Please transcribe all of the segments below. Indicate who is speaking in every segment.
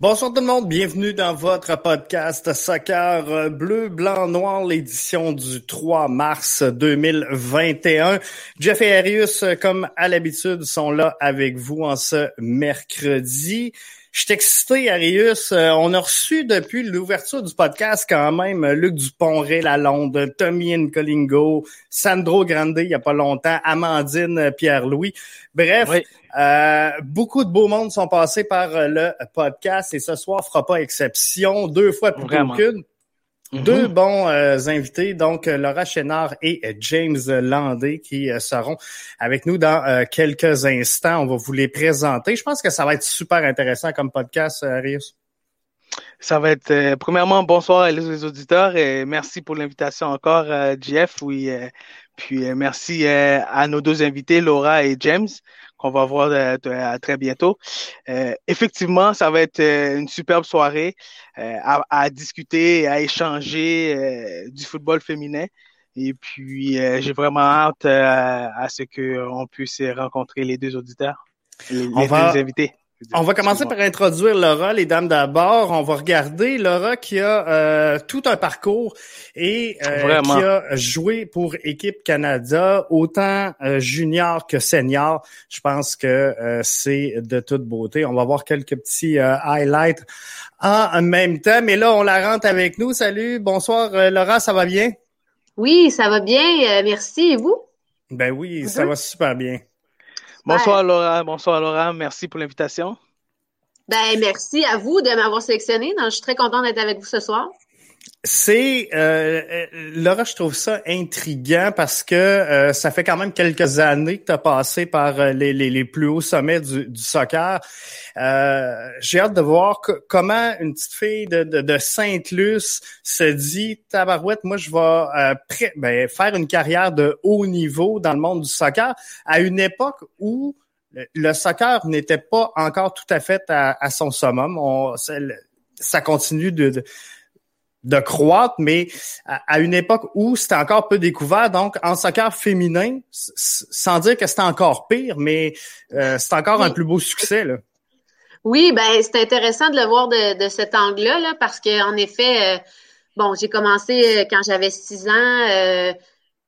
Speaker 1: Bonsoir tout le monde, bienvenue dans votre podcast Soccer Bleu, Blanc, Noir, l'édition du 3 mars 2021. Jeff et Arius, comme à l'habitude, sont là avec vous en ce mercredi. Je suis excité, Arius. Euh, on a reçu depuis l'ouverture du podcast quand même Luc Dupont-Ré, Lalonde, Tommy Nkolingo, Sandro Grande il y a pas longtemps, Amandine Pierre-Louis. Bref, euh, beaucoup de beaux mondes sont passés par le podcast et ce soir fera pas exception. Deux fois plus qu'une. Mhm. Deux bons euh, invités, donc euh, Laura Chénard et euh, James Landé, qui seront avec nous dans quelques instants. On va vous les présenter. Je pense que ça va être super intéressant comme podcast, Arius.
Speaker 2: Ça va être, premièrement, bonsoir les auditeurs et merci pour l'invitation encore, Jeff. Oui, puis merci à nos deux invités, Laura et James qu'on va voir à très bientôt. Euh, effectivement, ça va être euh, une superbe soirée euh, à, à, discuter, à échanger du football féminin. Et puis, j'ai vraiment hâte à ce qu'on puisse rencontrer les deux auditeurs, les, les deux invités.
Speaker 1: On va commencer par introduire Laura, les dames d'abord. On va regarder Laura qui a euh, tout un parcours et euh, qui a joué pour équipe Canada, autant euh, junior que senior. Je pense que c'est de toute beauté. On va voir quelques petits highlights en même temps. Mais là, on la rentre avec nous. Salut, bonsoir Laura, ça va bien?
Speaker 3: Oui, ça va bien. merci. Et vous?
Speaker 1: Ben oui, ça mm-hmm. va super bien.
Speaker 2: Bonsoir Laura, bonsoir Laura, merci pour l'invitation.
Speaker 3: Ben merci à vous de m'avoir sélectionné. je suis très contente d'être avec vous ce soir.
Speaker 1: C'est euh, euh, Laura, je trouve ça intriguant parce que euh, ça fait quand même quelques années que tu as passé par euh, les, les, plus hauts sommets du, soccer. J'ai hâte de voir comment une petite fille de, de, de Sainte-Luce se dit Tabarouette, moi je vais ben, faire une carrière de haut niveau dans le monde du soccer à une époque où le soccer n'était pas encore tout à fait à, son summum. Ça continue de croître, mais à, une époque où c'était encore peu découvert. Donc, en soccer féminin, sans dire que c'était encore pire, mais euh, c'est encore un plus beau succès. Là.
Speaker 3: Oui, ben c'est intéressant de le voir de, de cet angle-là, là, parce qu'en effet, euh, bon, j'ai commencé euh, quand j'avais six ans. Euh,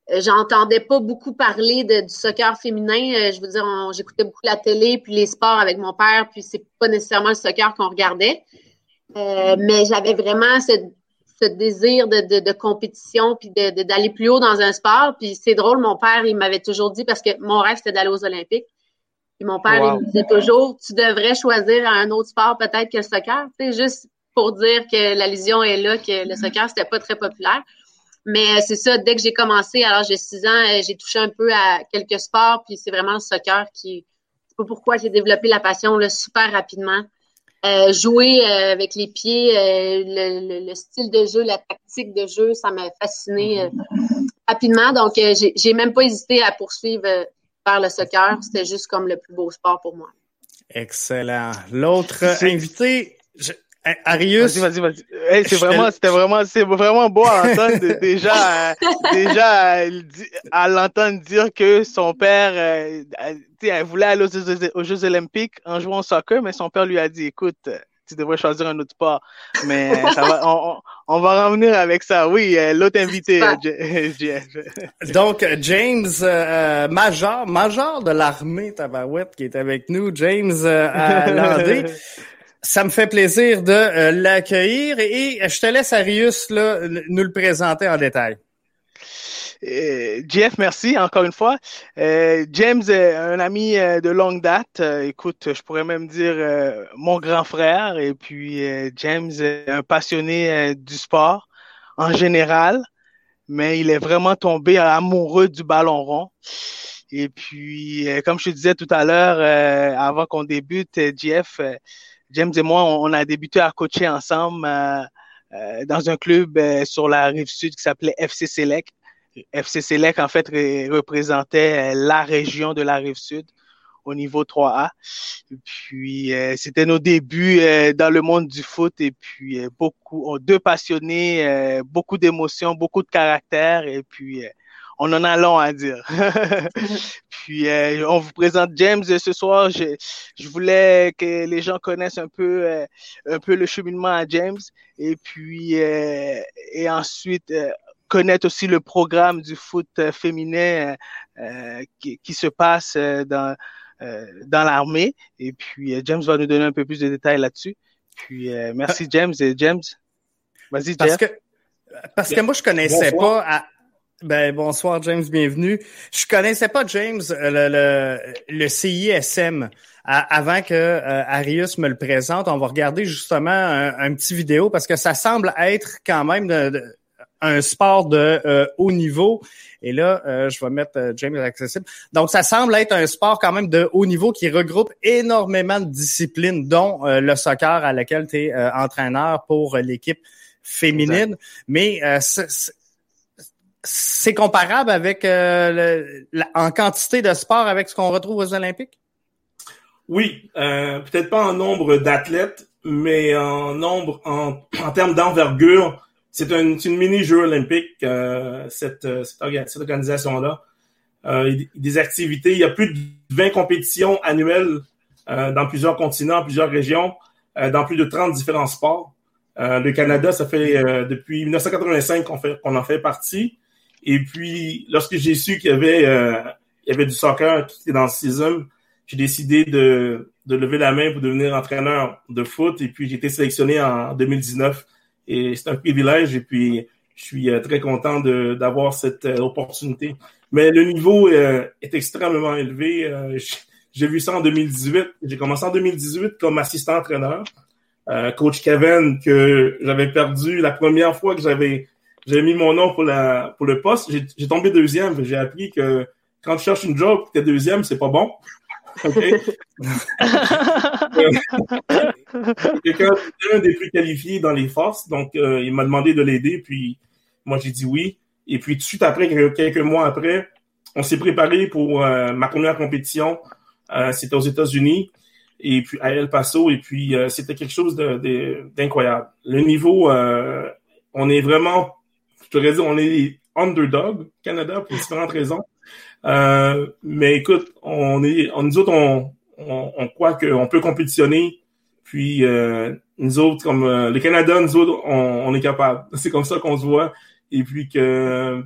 Speaker 3: J'entendais pas beaucoup parler de, du soccer féminin. je veux dire, j'écoutais beaucoup la télé, puis les sports avec mon père, puis c'est pas nécessairement le soccer qu'on regardait. mais j'avais vraiment cette ce désir de, de, de compétition puis d'aller de, d'aller plus haut dans un sport. Puis c'est drôle, mon père, il m'avait toujours dit, parce que mon rêve, c'était d'aller aux Olympiques. Puis mon père, il me disait toujours, tu devrais choisir un autre sport peut-être que le soccer. Tu sais, juste pour dire que l'allusion est là, que le soccer, c'était pas très populaire. Mais euh, c'est ça, dès que j'ai commencé, l'âge de 6 ans, euh, j'ai touché un peu à quelques sports, puis c'est vraiment le soccer qui... C'est pas pourquoi j'ai développé la passion là, super rapidement. Euh, jouer euh, avec les pieds, euh, le, style de jeu, la tactique de jeu, ça m'a fasciné rapidement. Donc, j'ai même pas hésité à poursuivre vers le soccer. C'était juste comme le plus beau sport pour moi.
Speaker 1: Excellent. L'autre invité, Arius?
Speaker 2: Vas-y, vas-y, vas-y. c'est vraiment, c'était vraiment, c'est vraiment beau à entendre déjà, déjà à, l'entendre dire que son père, euh, elle voulait aller aux, Jeux Olympiques en jouant au soccer, mais son père lui a dit, écoute, tu devrais choisir un autre sport. Mais ça va, on, on, va revenir avec ça. Oui, euh, l'autre invité, Jeff.
Speaker 1: Donc, James, euh, major, major de l'armée Tabarouette qui est avec nous, James euh, Landé. Ça me fait plaisir de euh, l'accueillir et, je te laisse, Arius, là, nous le présenter en détail.
Speaker 2: Euh, Jeff, merci encore une fois. Euh, James est un ami de longue date. écoute, je pourrais même dire mon grand frère. Et puis James est un passionné du sport en général, mais il est vraiment tombé amoureux du ballon rond. Et puis, comme je te disais tout à l'heure, avant qu'on débute, Jeff, James et moi, on, a débuté à coacher ensemble euh, euh, dans un club euh, sur la rive sud qui s'appelait FC Select. FC Select, en fait, représentait la région de la rive sud au niveau 3A. Et puis, c'était nos débuts dans le monde du foot et puis beaucoup, deux passionnés, beaucoup d'émotions, beaucoup de caractère et puis on en a long à dire. Puis on vous présente James ce soir. Je, je, voulais que les gens connaissent un peu un peu le cheminement à James et puis et ensuite connaître aussi le programme du foot féminin qui, qui, se passe dans dans l'armée. Et puis James va nous donner un peu plus de détails là-dessus. Puis merci James et James. Vas-y
Speaker 1: Jeff. Parce que moi, je connaissais pas. Ben, bonsoir, James, bienvenue. Je connaissais pas, James, le, le, le CISM. avant que euh, Arius me le présente, on va regarder justement un, petit vidéo parce que ça semble être quand même un sport de euh, haut niveau. Et là, euh, je vais mettre James accessible. Donc, ça semble être un sport quand même de haut niveau qui regroupe énormément de disciplines, dont le soccer à laquelle tu es entraîneur pour l'équipe féminine, mais euh, c'est comparable avec euh, en quantité de sport avec ce qu'on retrouve aux Olympiques?
Speaker 4: Oui, euh, peut-être pas en nombre d'athlètes, mais en nombre, en, en termes d'envergure, c'est une, une mini-jeu olympique, cette, cette, organisation-là. des activités, il y a plus de 20 compétitions annuelles dans plusieurs continents, plusieurs régions, dans plus de 30 différents sports. Euh, le Canada, ça fait euh, depuis 1985 qu'on qu'on en fait partie. Et puis, lorsque j'ai su qu'il y avait euh, il y avait du soccer qui était dans le season, j'ai décidé de, de lever la main pour devenir entraîneur de foot. Et puis, j'ai été sélectionné en 2019. Et c'est un privilège. Et puis, je suis très content d'avoir cette opportunité. Mais le niveau est extrêmement élevé. j'ai vu ça en 2018. J'ai commencé en 2018 comme assistant entraîneur. Euh, coach Kevin que j'avais perdu la première fois que j'avais j'ai mis mon nom pour la pour le poste. J'ai tombé deuxième. J'ai appris que quand tu cherches une job, t'es deuxième, c'est pas bon. OK? Quelqu'un un des plus qualifiés dans les forces, donc euh, il m'a demandé de l'aider, puis moi j'ai dit oui. Et puis tout de suite après, quelques mois après, on s'est préparé pour euh, ma première compétition. C'était aux États-Unis et puis à El Paso, et puis euh, c'était quelque chose d'incroyable. Le niveau, euh, on est vraiment, je te dire, on est underdog Canada pour différentes raisons. Euh, mais écoute, on est, on, nous autres, on, on, on croit qu'on peut compétitionner. Puis nous autres, comme le Canada, nous autres, on, est capable. C'est comme ça qu'on se voit. Et puis que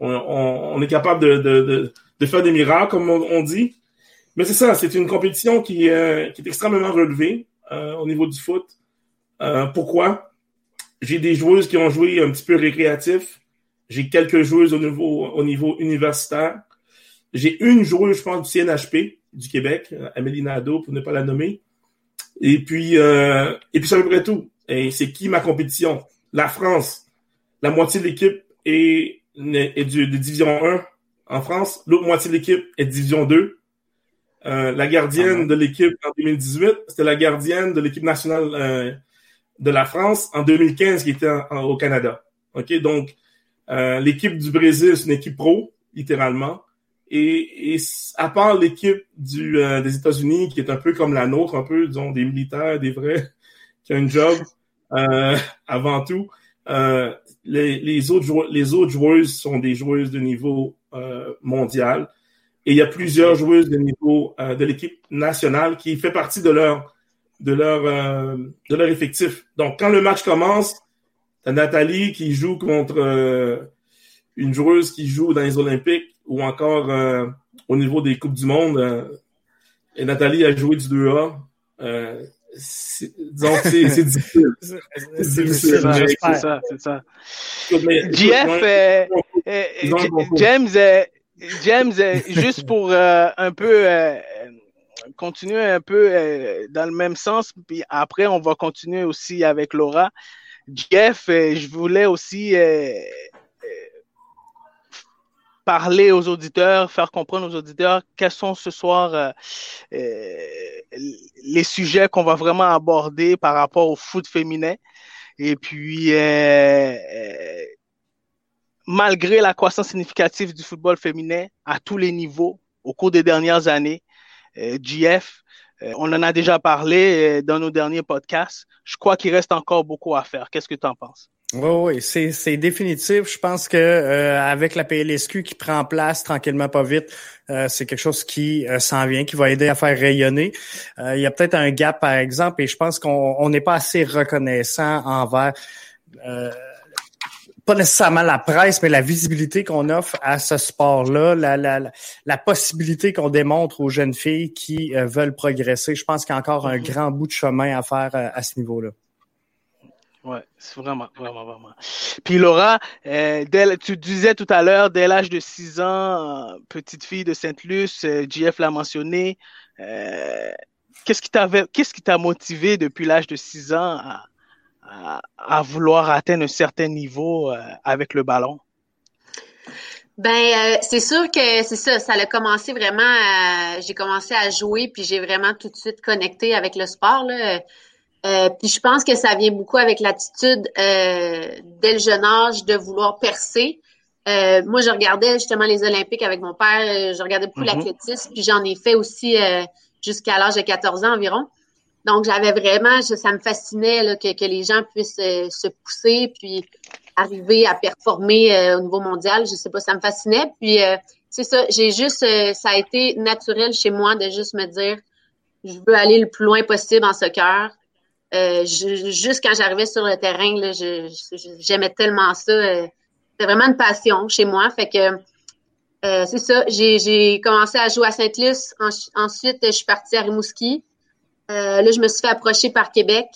Speaker 4: on, on est capable de, de, de, de, faire des miracles, comme on dit. Mais c'est ça, c'est une compétition qui, euh, qui, est extrêmement relevée euh, au niveau du foot. Euh, pourquoi? J'ai des joueuses qui ont joué un petit peu récréatif. J'ai quelques joueuses au niveau, au niveau universitaire. J'ai une joueuse, je pense, du CNHP du Québec, Amélie Nadeau, pour ne pas la nommer. Et puis, euh, et puis c'est à peu près tout. Et c'est qui ma compétition? La France. La moitié de l'équipe est, est du, de Division 1 en France. L'autre moitié de l'équipe est de Division 2. Euh, la gardienne ah de l'équipe en 2018, c'était la gardienne de l'équipe nationale euh, de la France en 2015 qui était au Canada. OK? Donc, euh, l'équipe du Brésil, c'est une équipe pro, littéralement. Et, et à part l'équipe du, des États-Unis, qui est un peu comme la nôtre, un peu, disons, des militaires, des vrais, qui ont un job avant tout, les, les, autres les autres joueuses sont des joueuses de niveau mondial. Et il y a plusieurs joueuses de niveau euh, de l'équipe nationale qui fait partie de leur de leur euh, de leur effectif. Donc quand le match commence, t'as Nathalie qui joue contre euh, une joueuse qui joue dans les Olympiques ou encore au niveau des coupes du monde. et Nathalie a joué du 2A. donc c'est difficile.
Speaker 2: C'est difficile. C'est ça, c'est ça. Jeff, James James, euh, juste pour euh, un peu euh, continuer un peu dans le même sens, puis après on va continuer aussi avec Laura. Jeff, je voulais aussi parler aux auditeurs, faire comprendre aux auditeurs quels sont ce soir les sujets qu'on va vraiment aborder par rapport au foot féminin. Et puis, malgré la croissance significative du football féminin à tous les niveaux au cours des dernières années, euh, GF, euh, on en a déjà parlé euh, dans nos derniers podcasts. Je crois qu'il reste encore beaucoup à faire. Qu'est-ce que tu en penses?
Speaker 1: Oui, oui, c'est, définitif. Je pense que euh, avec la PLSQ qui prend place tranquillement pas vite, euh, c'est quelque chose qui euh, s'en vient, qui va aider à faire rayonner. il y a peut-être un gap, par exemple, et je pense qu'on n'est pas assez reconnaissant envers pas nécessairement la presse, mais la visibilité qu'on offre à ce sport-là, la, la, la possibilité qu'on démontre aux jeunes filles qui veulent progresser. Je pense qu'il y a encore un mm-hmm. grand bout de chemin à faire à ce niveau-là.
Speaker 2: Ouais, c'est vraiment, vraiment, vraiment. Puis Laura, euh, tu disais tout à l'heure, dès l'âge de 6 ans, euh, petite fille de Sainte-Luce, euh, JF l'a mentionné. qu'est-ce qui t'avait, qu'est-ce qui t'a motivé depuis l'âge de 6 ans à, à, vouloir atteindre un certain niveau avec le ballon?
Speaker 3: Ben, c'est sûr que c'est ça. Ça a commencé vraiment. j'ai commencé à jouer, puis j'ai vraiment tout de suite connecté avec le sport. Là. Euh, puis je pense que ça vient beaucoup avec l'attitude euh, dès le jeune âge de vouloir percer. Euh, moi, je regardais justement les Olympiques avec mon père. Je regardais beaucoup mhm. l'athlétisme, puis j'en ai fait aussi jusqu'à l'âge de 14 ans environ. Donc, j'avais vraiment, ça me fascinait là, que, que, les gens puissent se pousser, puis arriver à performer au niveau mondial. Je sais pas, ça me fascinait. Puis, c'est ça, j'ai juste, ça a été naturel chez moi de juste me dire, je veux aller le plus loin possible en soccer. Euh, juste quand j'arrivais sur le terrain, j'aimais tellement ça. Euh, c'était vraiment une passion chez moi. Fait que euh, c'est ça. J'ai commencé à jouer à Sainte-Luce. ensuite, je suis partie à Rimouski. Là, je me suis fait approcher par Québec.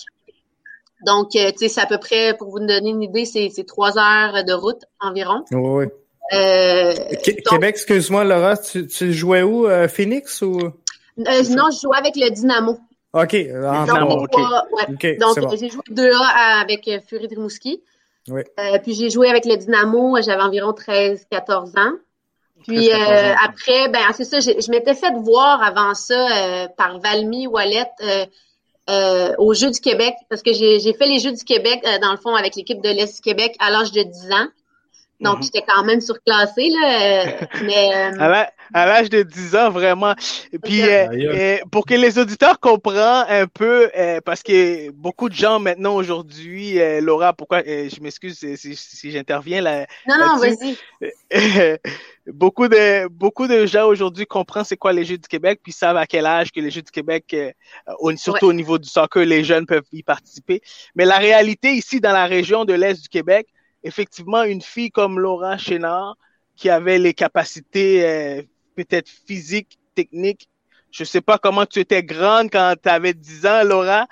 Speaker 3: Donc, tu sais, c'est à peu près, pour vous donner une idée, c'est trois heures de route environ.
Speaker 1: Oui. Québec, excuse-moi, Laura, tu, jouais où? Phoenix ou?
Speaker 3: non, je jouais avec le Dynamo.
Speaker 1: OK. Donc,
Speaker 3: Donc j'ai joué 2A avec euh, Fury Rimouski. Oui. Euh, puis j'ai joué avec le Dynamo, j'avais environ 13-14 ans. Puis euh, après, ben c'est ça, je m'étais fait voir avant ça par Valmy Wallet aux Jeux du Québec, parce que j'ai fait les Jeux du Québec, dans le fond, avec l'équipe de l'Est du Québec à l'âge de 10 ans. Donc, mhm. j'étais quand même surclassée, là. Euh, mais,
Speaker 2: euh, à l'âge de 10 ans, vraiment. Et puis, euh, pour que les auditeurs comprennent un peu, parce que beaucoup de gens maintenant aujourd'hui, Laura, pourquoi, je m'excuse si, si, j'interviens là.
Speaker 3: Non, non, vas-y.
Speaker 2: beaucoup de beaucoup de gens aujourd'hui comprennent c'est quoi les Jeux du Québec, puis savent à quel âge que les Jeux du Québec, surtout au niveau du soccer, les jeunes peuvent y participer. Mais la réalité ici, dans la région de l'Est du Québec, effectivement, une fille comme Laura Chénard, qui avait les capacités euh, peut-être physiques, techniques, je sais pas comment tu étais grande quand tu avais 10 ans, Laura,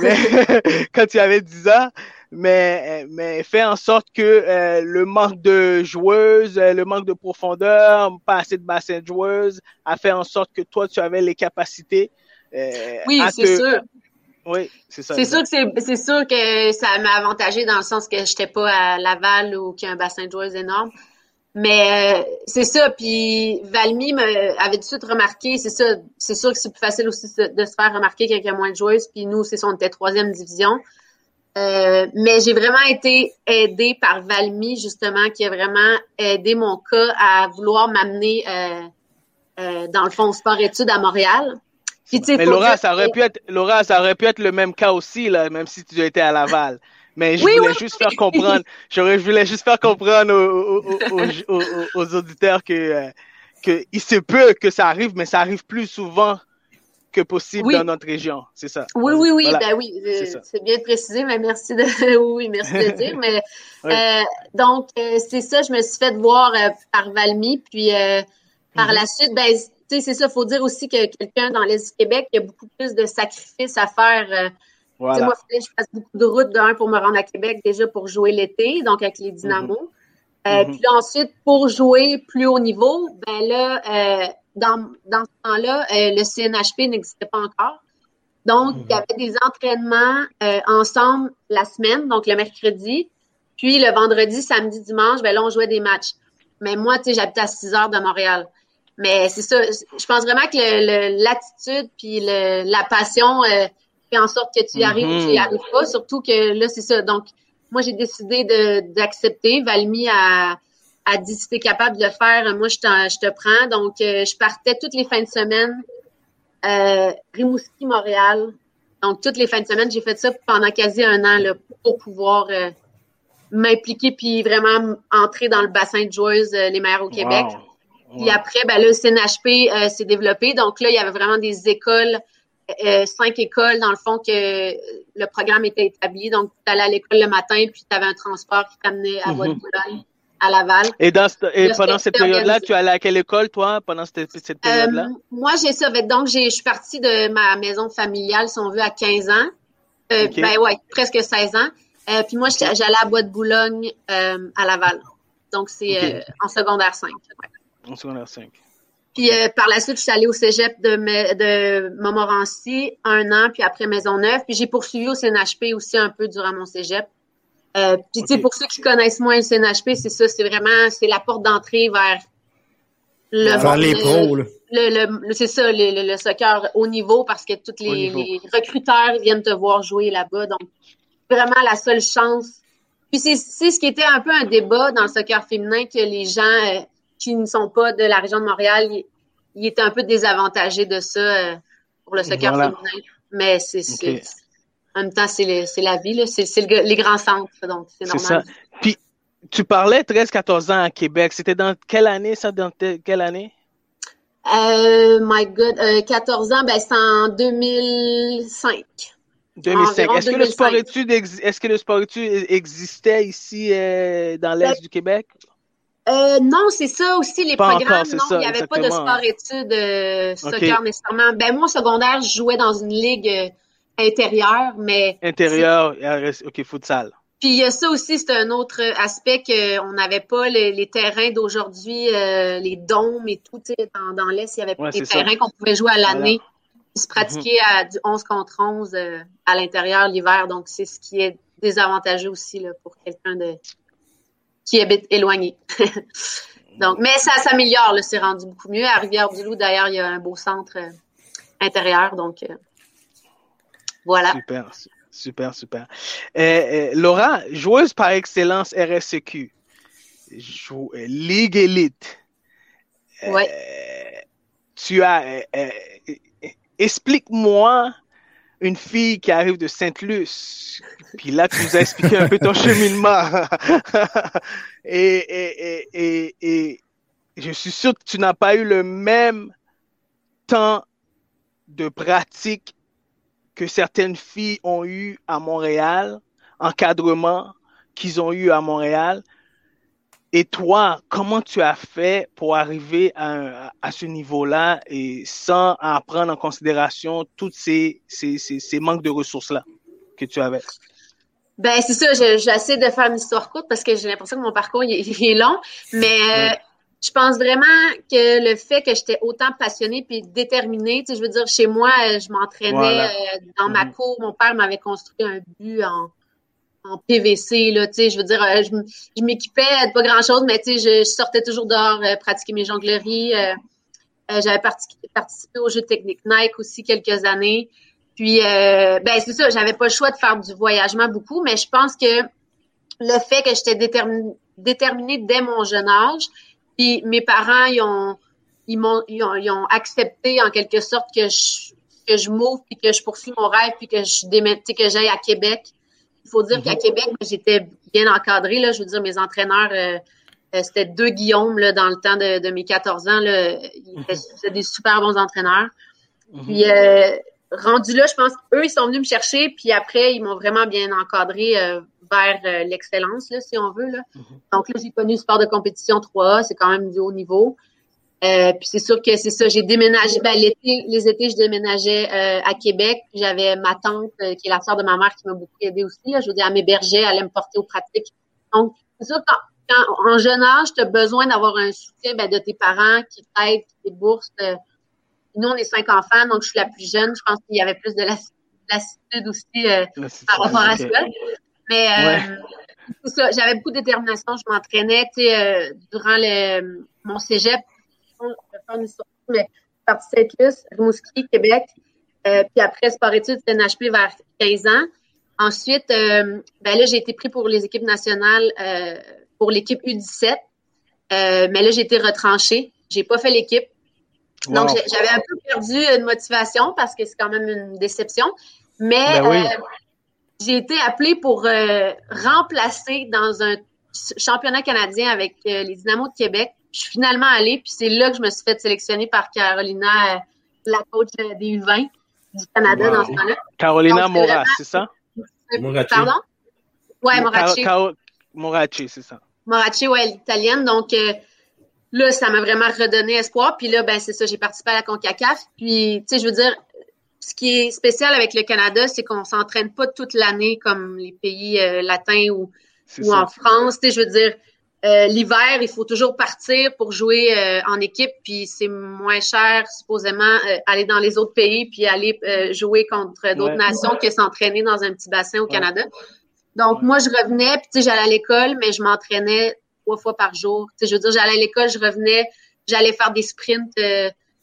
Speaker 2: mais quand tu avais 10 ans, mais, mais fait en sorte que euh, le manque de joueuses, euh, le manque de profondeur, pas assez de bassin de joueuses, a fait en sorte que toi, tu avais les capacités.
Speaker 3: oui, c'est sûr.
Speaker 2: Oui, c'est ça.
Speaker 3: C'est sûr que c'est sûr que ça m'a avantagé dans le sens que j'étais pas à Laval ou qu'il y a un bassin de joueuses énorme. Mais euh, c'est ça, puis Valmy avait tout de suite remarqué, c'est ça, c'est sûr que c'est plus facile aussi de se faire remarquer qu'il y a moins de joueuses, puis nous, c'est ça, on était troisième division. Euh, mais j'ai vraiment été aidée par Valmy, justement, qui a vraiment aidé mon cas à vouloir m'amener, euh, dans le fond, sport-études à Montréal
Speaker 2: mais Laura, ça aurait pu être, Laura, ça aurait pu être le même cas aussi, là, même si tu étais à Laval. Mais je voulais juste faire comprendre, je voulais juste faire comprendre aux, auditeurs que, euh, que il se peut que ça arrive, mais ça arrive plus souvent que possible dans notre région, c'est ça.
Speaker 3: Oui, oui, oui, ben oui, euh, c'est bien précisé, mais merci de, oui, merci de dire. Mais euh, donc c'est ça, je me suis fait voir par Valmy, puis par mm-hmm. la suite, ben c'est ça, faut dire aussi que quelqu'un dans l'Est du Québec, il y a beaucoup plus de sacrifices à faire. Euh, moi, je passe beaucoup de routes d'un pour me rendre à Québec déjà pour jouer l'été, donc avec les Dynamos. Euh, mm-hmm. Puis ensuite, pour jouer plus haut niveau, ben là, euh, dans, dans ce temps-là, le CNHP n'existait pas encore. Donc, il y mm-hmm. avait des entraînements ensemble la semaine, donc le mercredi. Puis le vendredi, samedi, dimanche, ben là, on jouait des matchs. Mais moi, tu sais, j'habitais à 6 heures de Montréal. Mais c'est ça, je pense vraiment que l'attitude puis la passion euh, fait en sorte que tu y arrives ou tu y mm-hmm. arrives pas. Surtout que là, c'est ça. Donc, moi, j'ai décidé d'accepter. Valmy a, a dit si t'es capable de le faire, moi, je, je te prends. Donc, euh, je partais toutes les fins de semaine. Euh, Rimouski, Montréal. Donc, toutes les fins de semaine, j'ai fait ça pendant quasi un an là, pour pouvoir m'impliquer puis vraiment entrer dans le bassin de joueuses les meilleures au Québec. Puis après, ben le CNHP s'est développé. Donc là, il y avait vraiment des écoles, cinq écoles, dans le fond, que le programme était établi. Donc, tu allais à l'école le matin, puis tu avais un transport qui t'amenait à Bois-de-Boulogne. Mm-hmm à Laval.
Speaker 2: Et, dans, et pendant cette période-là, tu allais à quelle école, toi, pendant cette, cette période-là? Euh,
Speaker 3: moi, j'ai ça. Donc, je suis partie de ma maison familiale, si on veut, à 15 ans. Euh, Ben ouais, presque 16 ans. Euh, puis moi, j'allais à Bois de Boulogne euh, à Laval. Donc, c'est euh, en secondaire 5.
Speaker 2: En secondaire 5.
Speaker 3: Puis par la suite, je suis allée au cégep de, de Montmorency un an, puis après Maisonneuve. Puis j'ai poursuivi au CNHP aussi un peu durant mon cégep. Euh, puis, tu sais, pour ceux qui connaissent moins le CNHP, c'est ça, c'est vraiment, c'est la porte d'entrée vers
Speaker 1: le vers les pros,
Speaker 3: le, le, c'est ça, le, le, soccer haut niveau parce que tous les, les, recruteurs viennent te voir jouer là-bas. Donc, vraiment la seule chance. Puis c'est, c'est ce qui était un peu un débat dans le soccer féminin que les gens euh, qui ne sont pas de la région de Montréal, ils, étaient un peu désavantagés de ça euh, pour le soccer féminin. Mais c'est, en même temps, c'est la vie, c'est les grands centres, donc c'est normal. Ça.
Speaker 2: Puis, tu parlais 13-14 ans à Québec. C'était dans quelle année, ça? Dans quelle année?
Speaker 3: Euh, my God, 14 euh, ans, ben, c'est en 2005.
Speaker 2: 2005. Est-ce que, le sport études est-ce que le sport études existait ici euh, dans l'Est ben, du Québec?
Speaker 3: Euh, non, c'est ça aussi, les programmes. non, il n'y avait pas de sport études euh, soccer nécessairement. Ben, moi, au secondaire, je jouais dans une ligue intérieur, mais...
Speaker 2: Intérieur, OK, futsal.
Speaker 3: Puis il y a ça aussi, c'est un autre aspect qu'on n'avait pas les, terrains d'aujourd'hui, euh, les dômes et tout. Dans, dans l'Est, il y avait pas des terrains qu'on pouvait jouer à l'année, se pratiquer à du 11 contre 11 euh, à l'intérieur l'hiver. Donc, c'est ce qui est désavantageux aussi là, pour quelqu'un de qui habite éloigné. donc, mais ça s'améliore, c'est rendu beaucoup mieux. À Rivière-du-Loup, d'ailleurs, il y a un beau centre euh, intérieur. Donc, voilà.
Speaker 2: Super, super, super. Euh, euh, Laura, joueuse par excellence RSEQ, jou euh, Ligue Elite.
Speaker 3: Ouais.
Speaker 2: tu as. Explique-moi une fille qui arrive de Sainte-Luce. Puis là, tu nous as expliqué un peu ton cheminement. et, et, et, et, je suis sûr que tu n'as pas eu le même temps de pratique que certaines filles ont eu à Montréal, encadrement qu'ils ont eu à Montréal. Et toi, comment tu as fait pour arriver à, à ce niveau-là et sans prendre en considération tous ces, ces, ces, manques de ressources-là que tu avais?
Speaker 3: Ben, c'est ça, j'essaie de faire une histoire courte parce que j'ai l'impression que mon parcours il, est long, mais je pense vraiment que le fait que j'étais autant passionnée puis déterminée, tu sais, je veux dire, chez moi, euh, je m'entraînais euh, dans ma mhm. cour. Mon père m'avait construit un but en, en PVC, là, tu sais, je veux dire, euh, je, m'équipais de pas grand-chose, mais tu sais, je, sortais toujours dehors pratiquer mes jongleries. j'avais participé au jeu technique Nike aussi quelques années. Puis, ben c'est ça, j'avais pas le choix de faire du voyagement beaucoup, mais je pense que le fait que j'étais déterminée dès mon jeune âge, puis mes parents, ils ont, ils m'ont, ils ont, accepté en quelque sorte que je, que je m'ouvre puis que je poursuis mon rêve puis que je que j'aille à Québec. Il faut dire qu'à mhm. Québec, j'étais bien encadrée. Là, je veux dire, mes entraîneurs, euh, euh, c'était deux Guillaume là, dans le temps de, de mes 14 ans. Là, ils étaient des super bons entraîneurs. Mhm. Puis euh, rendu là, je pense qu'eux, ils sont venus me chercher, puis après, ils m'ont vraiment bien encadré vers l'excellence, si on veut. Là. Mhm. Donc là, j'ai connu le sport de compétition 3A, c'est quand même du haut niveau. Euh, puis c'est sûr que c'est ça, j'ai déménagé. Ben, l'été, les étés, je déménageais euh, à Québec. J'avais ma tante, qui est la sœur de ma mère, qui m'a beaucoup aidée aussi. Je veux dire, à m'héberger, elle allait me porter aux pratiques. Donc, c'est sûr quand, en jeune âge, tu as besoin d'avoir un soutien ben, de tes parents qui t'aident, qui te boursent. nous, on est cinq enfants, donc je suis la plus jeune. Je pense qu'il y avait plus de lassitude aussi par rapport à ça. Mais euh, j'avais beaucoup de détermination. Je m'entraînais, tu sais, euh, durant le, mon cégep. Je vais faire une sortie, mais partie Saint-Luce, Rimouski, Québec. Euh, puis après, sport études, NHP vers 15 ans. Ensuite, ben là, j'ai été pris pour les équipes nationales, pour l'équipe U17. mais là, j'ai été retranchée. J'ai pas fait l'équipe. Donc, j'avais un peu perdu une motivation parce que c'est quand même une déception. Mais ben j'ai été appelée pour euh, remplacer dans un championnat canadien avec euh, les Dynamos de Québec. Je suis finalement allée, puis c'est là que je me suis fait sélectionner par Carolina, euh, la coach des U20 du Canada dans ce temps-là.
Speaker 2: Carolina Morat, c'est ça?
Speaker 3: Pardon? Ouais, Morachi.
Speaker 2: Morachi, c'est ça.
Speaker 3: Morachi, ouais, l'italienne. Donc, là, ça m'a vraiment redonné espoir. Puis là, ben c'est ça, j'ai participé à la CONCACAF. Puis, tu sais, je veux dire, ce qui est spécial avec le Canada, c'est qu'on s'entraîne pas toute l'année comme les pays euh, latins ou, ou en France. Tu sais, je veux dire, euh, l'hiver, il faut toujours partir pour jouer euh, en équipe, puis c'est moins cher, supposément, aller dans les autres pays, puis aller jouer contre d'autres nations que s'entraîner dans un petit bassin au Canada. Donc, moi, je revenais, puis tu sais, j'allais à l'école, mais je m'entraînais trois fois par jour. Tu sais, je veux dire, j'allais à l'école, je revenais, j'allais faire des sprints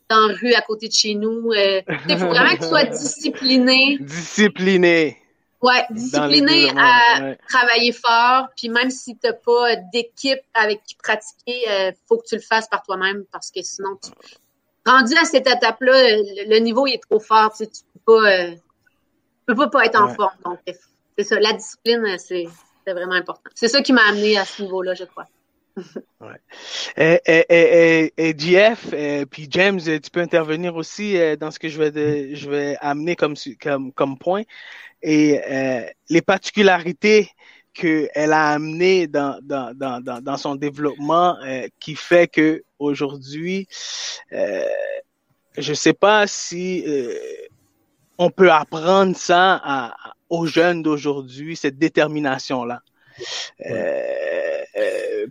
Speaker 3: dans la rue à côté de chez nous. Euh, il faut vraiment que tu sois discipliné.
Speaker 2: Discipliné.
Speaker 3: Ouais, discipliné à travailler fort. Puis même si tu n'as pas d'équipe avec qui pratiquer, euh, faut que tu le fasses par toi-même parce que sinon, tu... rendu à cette étape-là, le, niveau il est trop fort. Tu, sais, tu peux pas, euh, peux pas, pas être en forme. Donc, c'est ça. La discipline, c'est vraiment important. C'est ça qui m'a amené à ce niveau-là, je crois.
Speaker 2: Ouais. Et, et, et, Jeff, puis James, tu peux intervenir aussi euh, dans ce que je vais, je vais amener comme, comme, comme point. Et euh, les particularités qu'elle a amenées dans, dans, dans, dans, son développement euh, qui fait que aujourd'hui, je sais pas si on peut apprendre ça à, aux jeunes d'aujourd'hui, cette détermination-là. Euh, euh,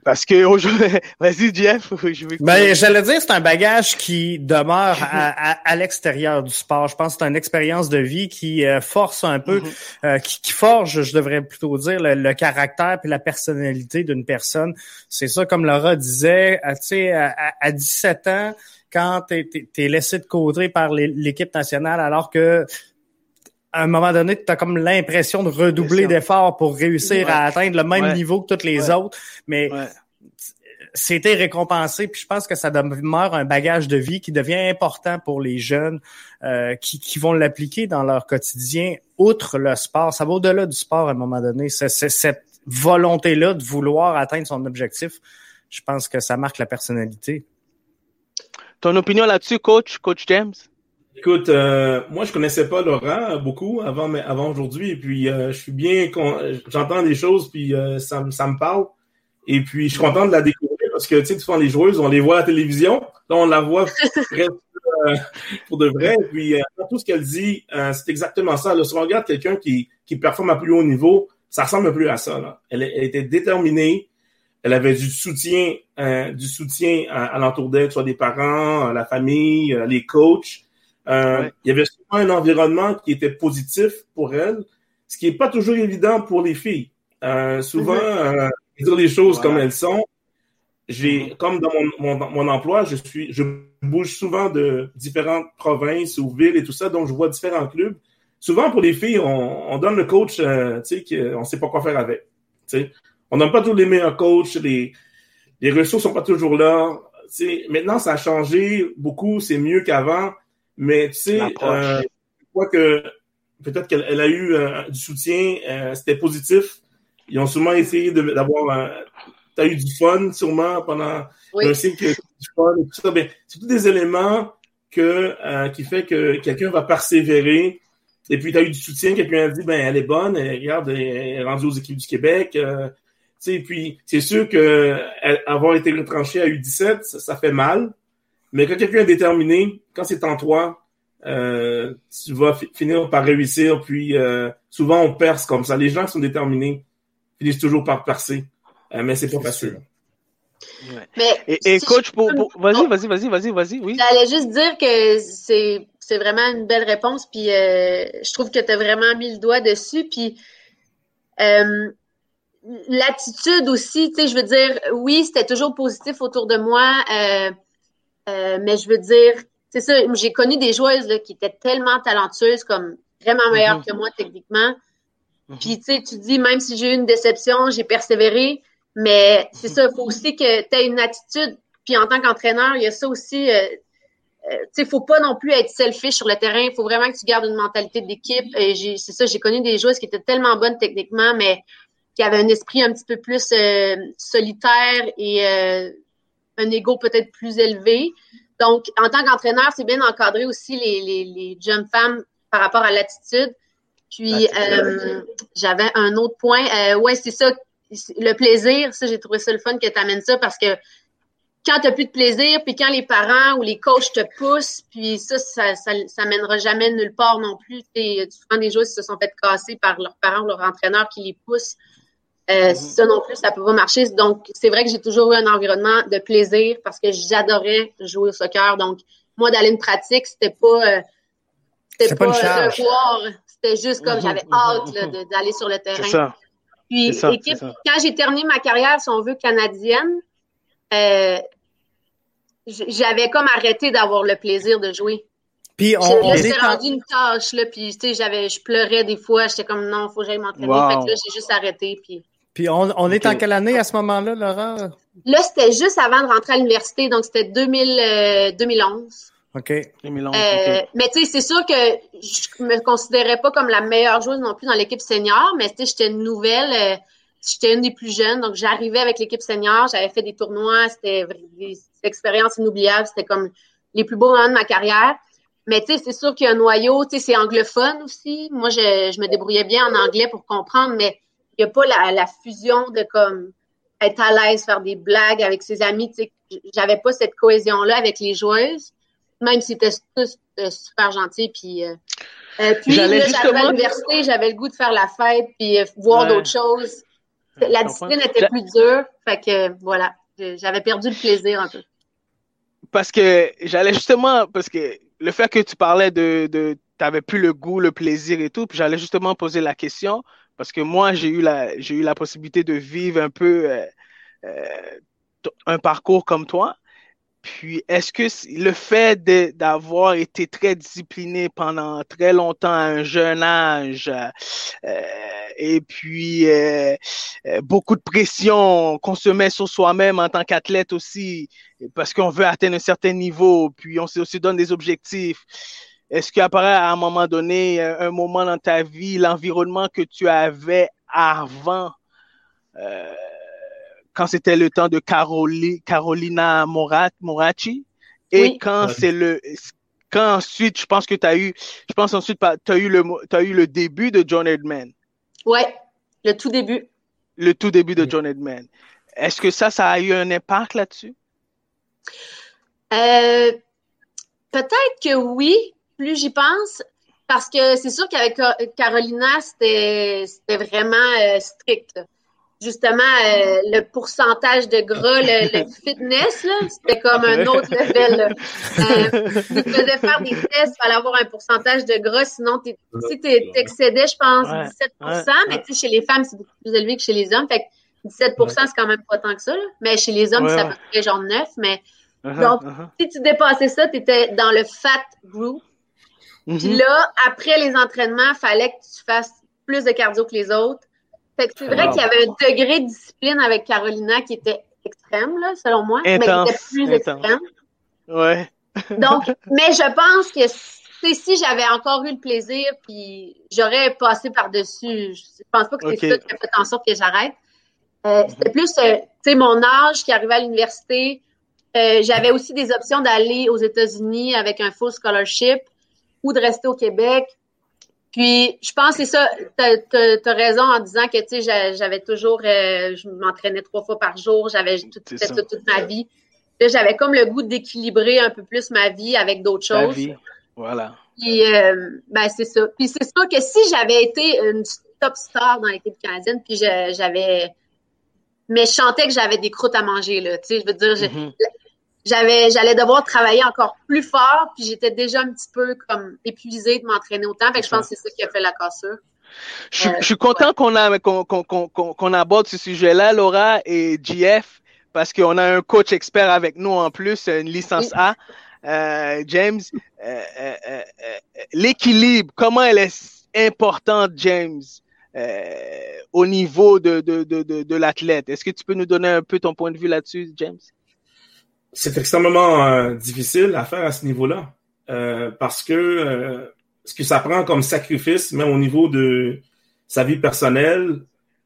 Speaker 2: parce que vas-y Jeff,
Speaker 1: je vais... Ben, j'allais dire c'est un bagage qui demeure à, à, l'extérieur du sport. Je pense que c'est une expérience de vie qui euh, force un peu, mm-hmm. qui, forge, je devrais plutôt dire, le, caractère et la personnalité d'une personne. C'est ça, comme Laura disait, tu sais, à, à, 17 ans, quand tu es, laissé de côté par l'équipe nationale alors que à un moment donné, tu as comme l'impression de redoubler d'efforts pour réussir à atteindre le même niveau que toutes les autres. Mais c'était récompensé, puis je pense que ça demeure un bagage de vie qui devient important pour les jeunes euh, qui, qui, vont l'appliquer dans leur quotidien, outre le sport. Ça va au-delà du sport à un moment donné. C'est cette volonté-là de vouloir atteindre son objectif. Je pense que ça marque la personnalité.
Speaker 2: Ton opinion là-dessus, coach, coach James?
Speaker 4: Écoute, euh, moi je connaissais pas Laurent beaucoup avant mais avant aujourd'hui et puis euh, je suis bien j'entends des choses puis euh, ça, ça me parle. Et puis je suis content de la découvrir parce que tu sais souvent les joueuses on les voit à la télévision. Là on la voit pour de vrai et puis tout ce qu'elle dit c'est exactement ça. Là, si on regarde quelqu'un qui qui performe à plus haut niveau ça ressemble peu à ça là. Elle, était déterminée. Elle avait du soutien du soutien à, à l'entour d'elle soit des parents la famille les coachs euh, il y avait souvent un environnement qui était positif pour elle, ce qui n'est pas toujours évident pour les filles. Euh, souvent, mhm. euh, dire les choses comme elles sont. J'ai, mhm. comme dans mon, mon, emploi, je suis, je bouge souvent de différentes provinces ou villes et tout ça, donc je vois différents clubs. Souvent pour les filles, on, on donne le coach, euh, tu sais, qu'on ne sait pas quoi faire avec. Tu sais, on donne pas tous les meilleurs coachs, les, les ressources sont pas toujours là. Tu sais, maintenant, ça a changé beaucoup, c'est mieux qu'avant. Mais tu sais, euh, je crois que peut-être qu'elle a eu euh, du soutien, euh, c'était positif. Ils ont sûrement essayé d'avoir tu as eu du fun sûrement pendant un cycle du fun et tout ça. Ben, c'est tous des éléments que, qui fait que quelqu'un va persévérer. Et puis, tu as eu du soutien, quelqu'un a dit, ben, elle est bonne, elle, regarde, elle est rendue aux équipes du Québec. Euh, puis, c'est sûr que avoir été retranché à U17, ça, ça fait mal. Mais quand quelqu'un est déterminé, quand c'est en toi, euh, tu vas finir par réussir. Puis euh, souvent, on perce comme ça. Les gens qui sont déterminés finissent toujours par percer. Euh, mais c'est pas facile.
Speaker 2: Mais et, coach, pour, vas-y, vas-y, vas-y, vas-y, vas-y, oui.
Speaker 3: J'allais juste dire que c'est, c'est vraiment une belle réponse, puis je trouve que tu as vraiment mis le doigt dessus, puis l'attitude aussi, tu sais, je veux dire, oui, c'était toujours positif autour de moi, euh, mais je veux dire, c'est ça, j'ai connu des joueuses là, qui étaient tellement talentueuses, comme vraiment meilleures mhm. que moi techniquement. Mhm. Puis tu sais, tu dis, même si j'ai eu une déception, j'ai persévéré, mais c'est ça, il faut aussi que tu aies une attitude. Puis en tant qu'entraîneur, il y a ça aussi. Euh, tu sais, faut pas non plus être selfish sur le terrain. Il faut vraiment que tu gardes une mentalité d'équipe. C'est ça, j'ai connu des joueuses qui étaient tellement bonnes techniquement, mais qui avaient un esprit un petit peu plus euh, solitaire et euh, un ego peut-être plus élevé. Donc, en tant qu'entraîneur, c'est bien d'encadrer aussi les, les, les, jeunes femmes par rapport à l'attitude. Puis, euh, j'avais un autre point. ouais, c'est ça, le plaisir. Ça, j'ai trouvé ça le fun que tu amènes ça parce que quand tu plus de plaisir, puis quand les parents ou les coachs te poussent, puis ça, ça, ça, mènera jamais nulle part non plus. Tu prends des joueurs qui se sont fait casser par leurs parents ou leur entraîneur qui les poussent. Euh, mhm. Ça non plus, ça peut pas marcher. Donc, c'est vrai que j'ai toujours eu un environnement de plaisir parce que j'adorais jouer au soccer. Donc, moi, d'aller une pratique, c'était pas, euh, c'était pas, pas devoir. C'était juste comme j'avais mhm. hâte d'aller sur le terrain. Ça. Puis, équipe, quand j'ai terminé ma carrière, si on veut, canadienne, euh, j'avais comme arrêté d'avoir le plaisir de jouer. Puis on, rendu une tâche là, puis tu sais, j'avais, je pleurais des fois, j'étais comme non, faut que j'aille m'entraîner. Fait que là, j'ai juste arrêté. Puis.
Speaker 1: Puis on, on est en quelle année à ce moment-là, Laura?
Speaker 3: Là, c'était juste avant de rentrer à l'université, donc c'était 2000, 2011.
Speaker 1: Euh, OK. 2011,
Speaker 3: euh, Mais tu sais, c'est sûr que je me considérais pas comme la meilleure joueuse non plus dans l'équipe senior, mais tu sais, j'étais une nouvelle. Euh, j'étais une des plus jeunes, donc j'arrivais avec l'équipe senior, j'avais fait des tournois, c'était des expériences inoubliables, c'était comme les plus beaux moments de ma carrière. Mais tu sais, c'est sûr qu'il y a un noyau, tu sais, c'est anglophone aussi. Moi, je, je me débrouillais bien en anglais pour comprendre, mais n'y a pas la, la, fusion de comme être à l'aise, faire des blagues avec ses amis. Tu sais, j'avais pas cette cohésion-là avec les joueuses, même si c'était tous euh, super gentils. Puis, euh, euh puis j'allais à l'université, j'avais le goût de faire la fête, puis euh, voir d'autres choses. La discipline était plus dure, fait que voilà, j'avais perdu le plaisir un peu.
Speaker 2: Parce que j'allais justement, parce que le fait que tu parlais de, de t'avais plus le goût, le plaisir et tout, puis j'allais justement poser la question parce que moi j'ai eu la j'ai eu la possibilité de vivre un peu euh, euh, un parcours comme toi. Puis, est-ce que le fait d'avoir été très discipliné pendant très longtemps à un jeune âge, euh, et puis euh, euh, beaucoup de pression qu'on se met sur soi-même en tant qu'athlète aussi, parce qu'on veut atteindre un certain niveau, puis on se donne des objectifs. Est-ce qu'apparaît à un moment donné, un moment dans ta vie, l'environnement que tu avais avant, euh, quand c'était le temps de Carolina Morat, Morachi et quand c'est le quand ensuite je pense que tu as eu je pense ensuite tu as eu le as eu le début de John Edman.
Speaker 3: Ouais, le tout début.
Speaker 2: Le tout début de John Edman. Est-ce que ça ça a eu un impact là-dessus?
Speaker 3: Euh, peut-être que oui, plus j'y pense parce que c'est sûr qu'avec Carolina c'était vraiment euh, strict justement euh, le pourcentage de gras, le, fitness, c'était comme un autre level. Euh, il faisait faire des tests, il fallait avoir un pourcentage de gras, sinon si tu excédais, je pense, 17% mais tu sais, chez les femmes, c'est beaucoup plus élevé que chez les hommes. Fait que 17% c'est quand même pas tant que ça. Mais chez les hommes, ça peut être genre 9. Mais uh-huh, donc, uh-huh. si tu dépassais ça, tu étais dans le fat group. Mm-hmm. Puis là, après les entraînements, il fallait que tu fasses plus de cardio que les autres. Fait que c'est vrai qu'il y avait un degré de discipline avec Carolina qui était extrême, là, selon moi. mais qui était plus extrême.
Speaker 2: Ouais.
Speaker 3: Donc, mais je pense que si j'avais encore eu le plaisir, puis j'aurais passé par-dessus. Je pense pas que c'est ça qui a fait en sorte que j'arrête. Euh, mhm. C'était plus, euh, tu sais, mon âge qui arrivait à l'université. Euh, j'avais aussi des options d'aller aux États-Unis avec un full scholarship ou de rester au Québec. Puis, je pense que c'est ça, tu as, raison en disant que, tu sais, j'avais toujours, euh, je m'entraînais trois fois par jour, j'avais tout, fait ça toute ma vie. Là, j'avais comme le goût d'équilibrer un peu plus ma vie avec d'autres choses.
Speaker 2: Vie. Voilà.
Speaker 3: Puis, euh, ben, c'est ça. Puis, c'est sûr que si j'avais été une top star dans l'équipe canadienne, puis j'avais, mais je sentais que j'avais des croûtes à manger, là. Tu sais, je veux dire, mm-hmm j'avais j'allais devoir travailler encore plus fort puis j'étais déjà un petit peu comme épuisée de m'entraîner autant. Fait que je pense que c'est ça qui a fait la cassure.
Speaker 2: Je, je suis content qu'on a qu'on qu'on qu'on qu'on aborde ce sujet-là Laura et JF parce qu'on a un coach expert avec nous en plus une licence A. Euh, James euh, euh, euh, euh l'équilibre comment elle est importante James au niveau de de de de, de l'athlète? Est-ce que tu peux nous donner un peu ton point de vue là-dessus James?
Speaker 4: C'est extrêmement difficile à faire à ce niveau-là parce que ce que ça prend comme sacrifice, même au niveau de sa vie personnelle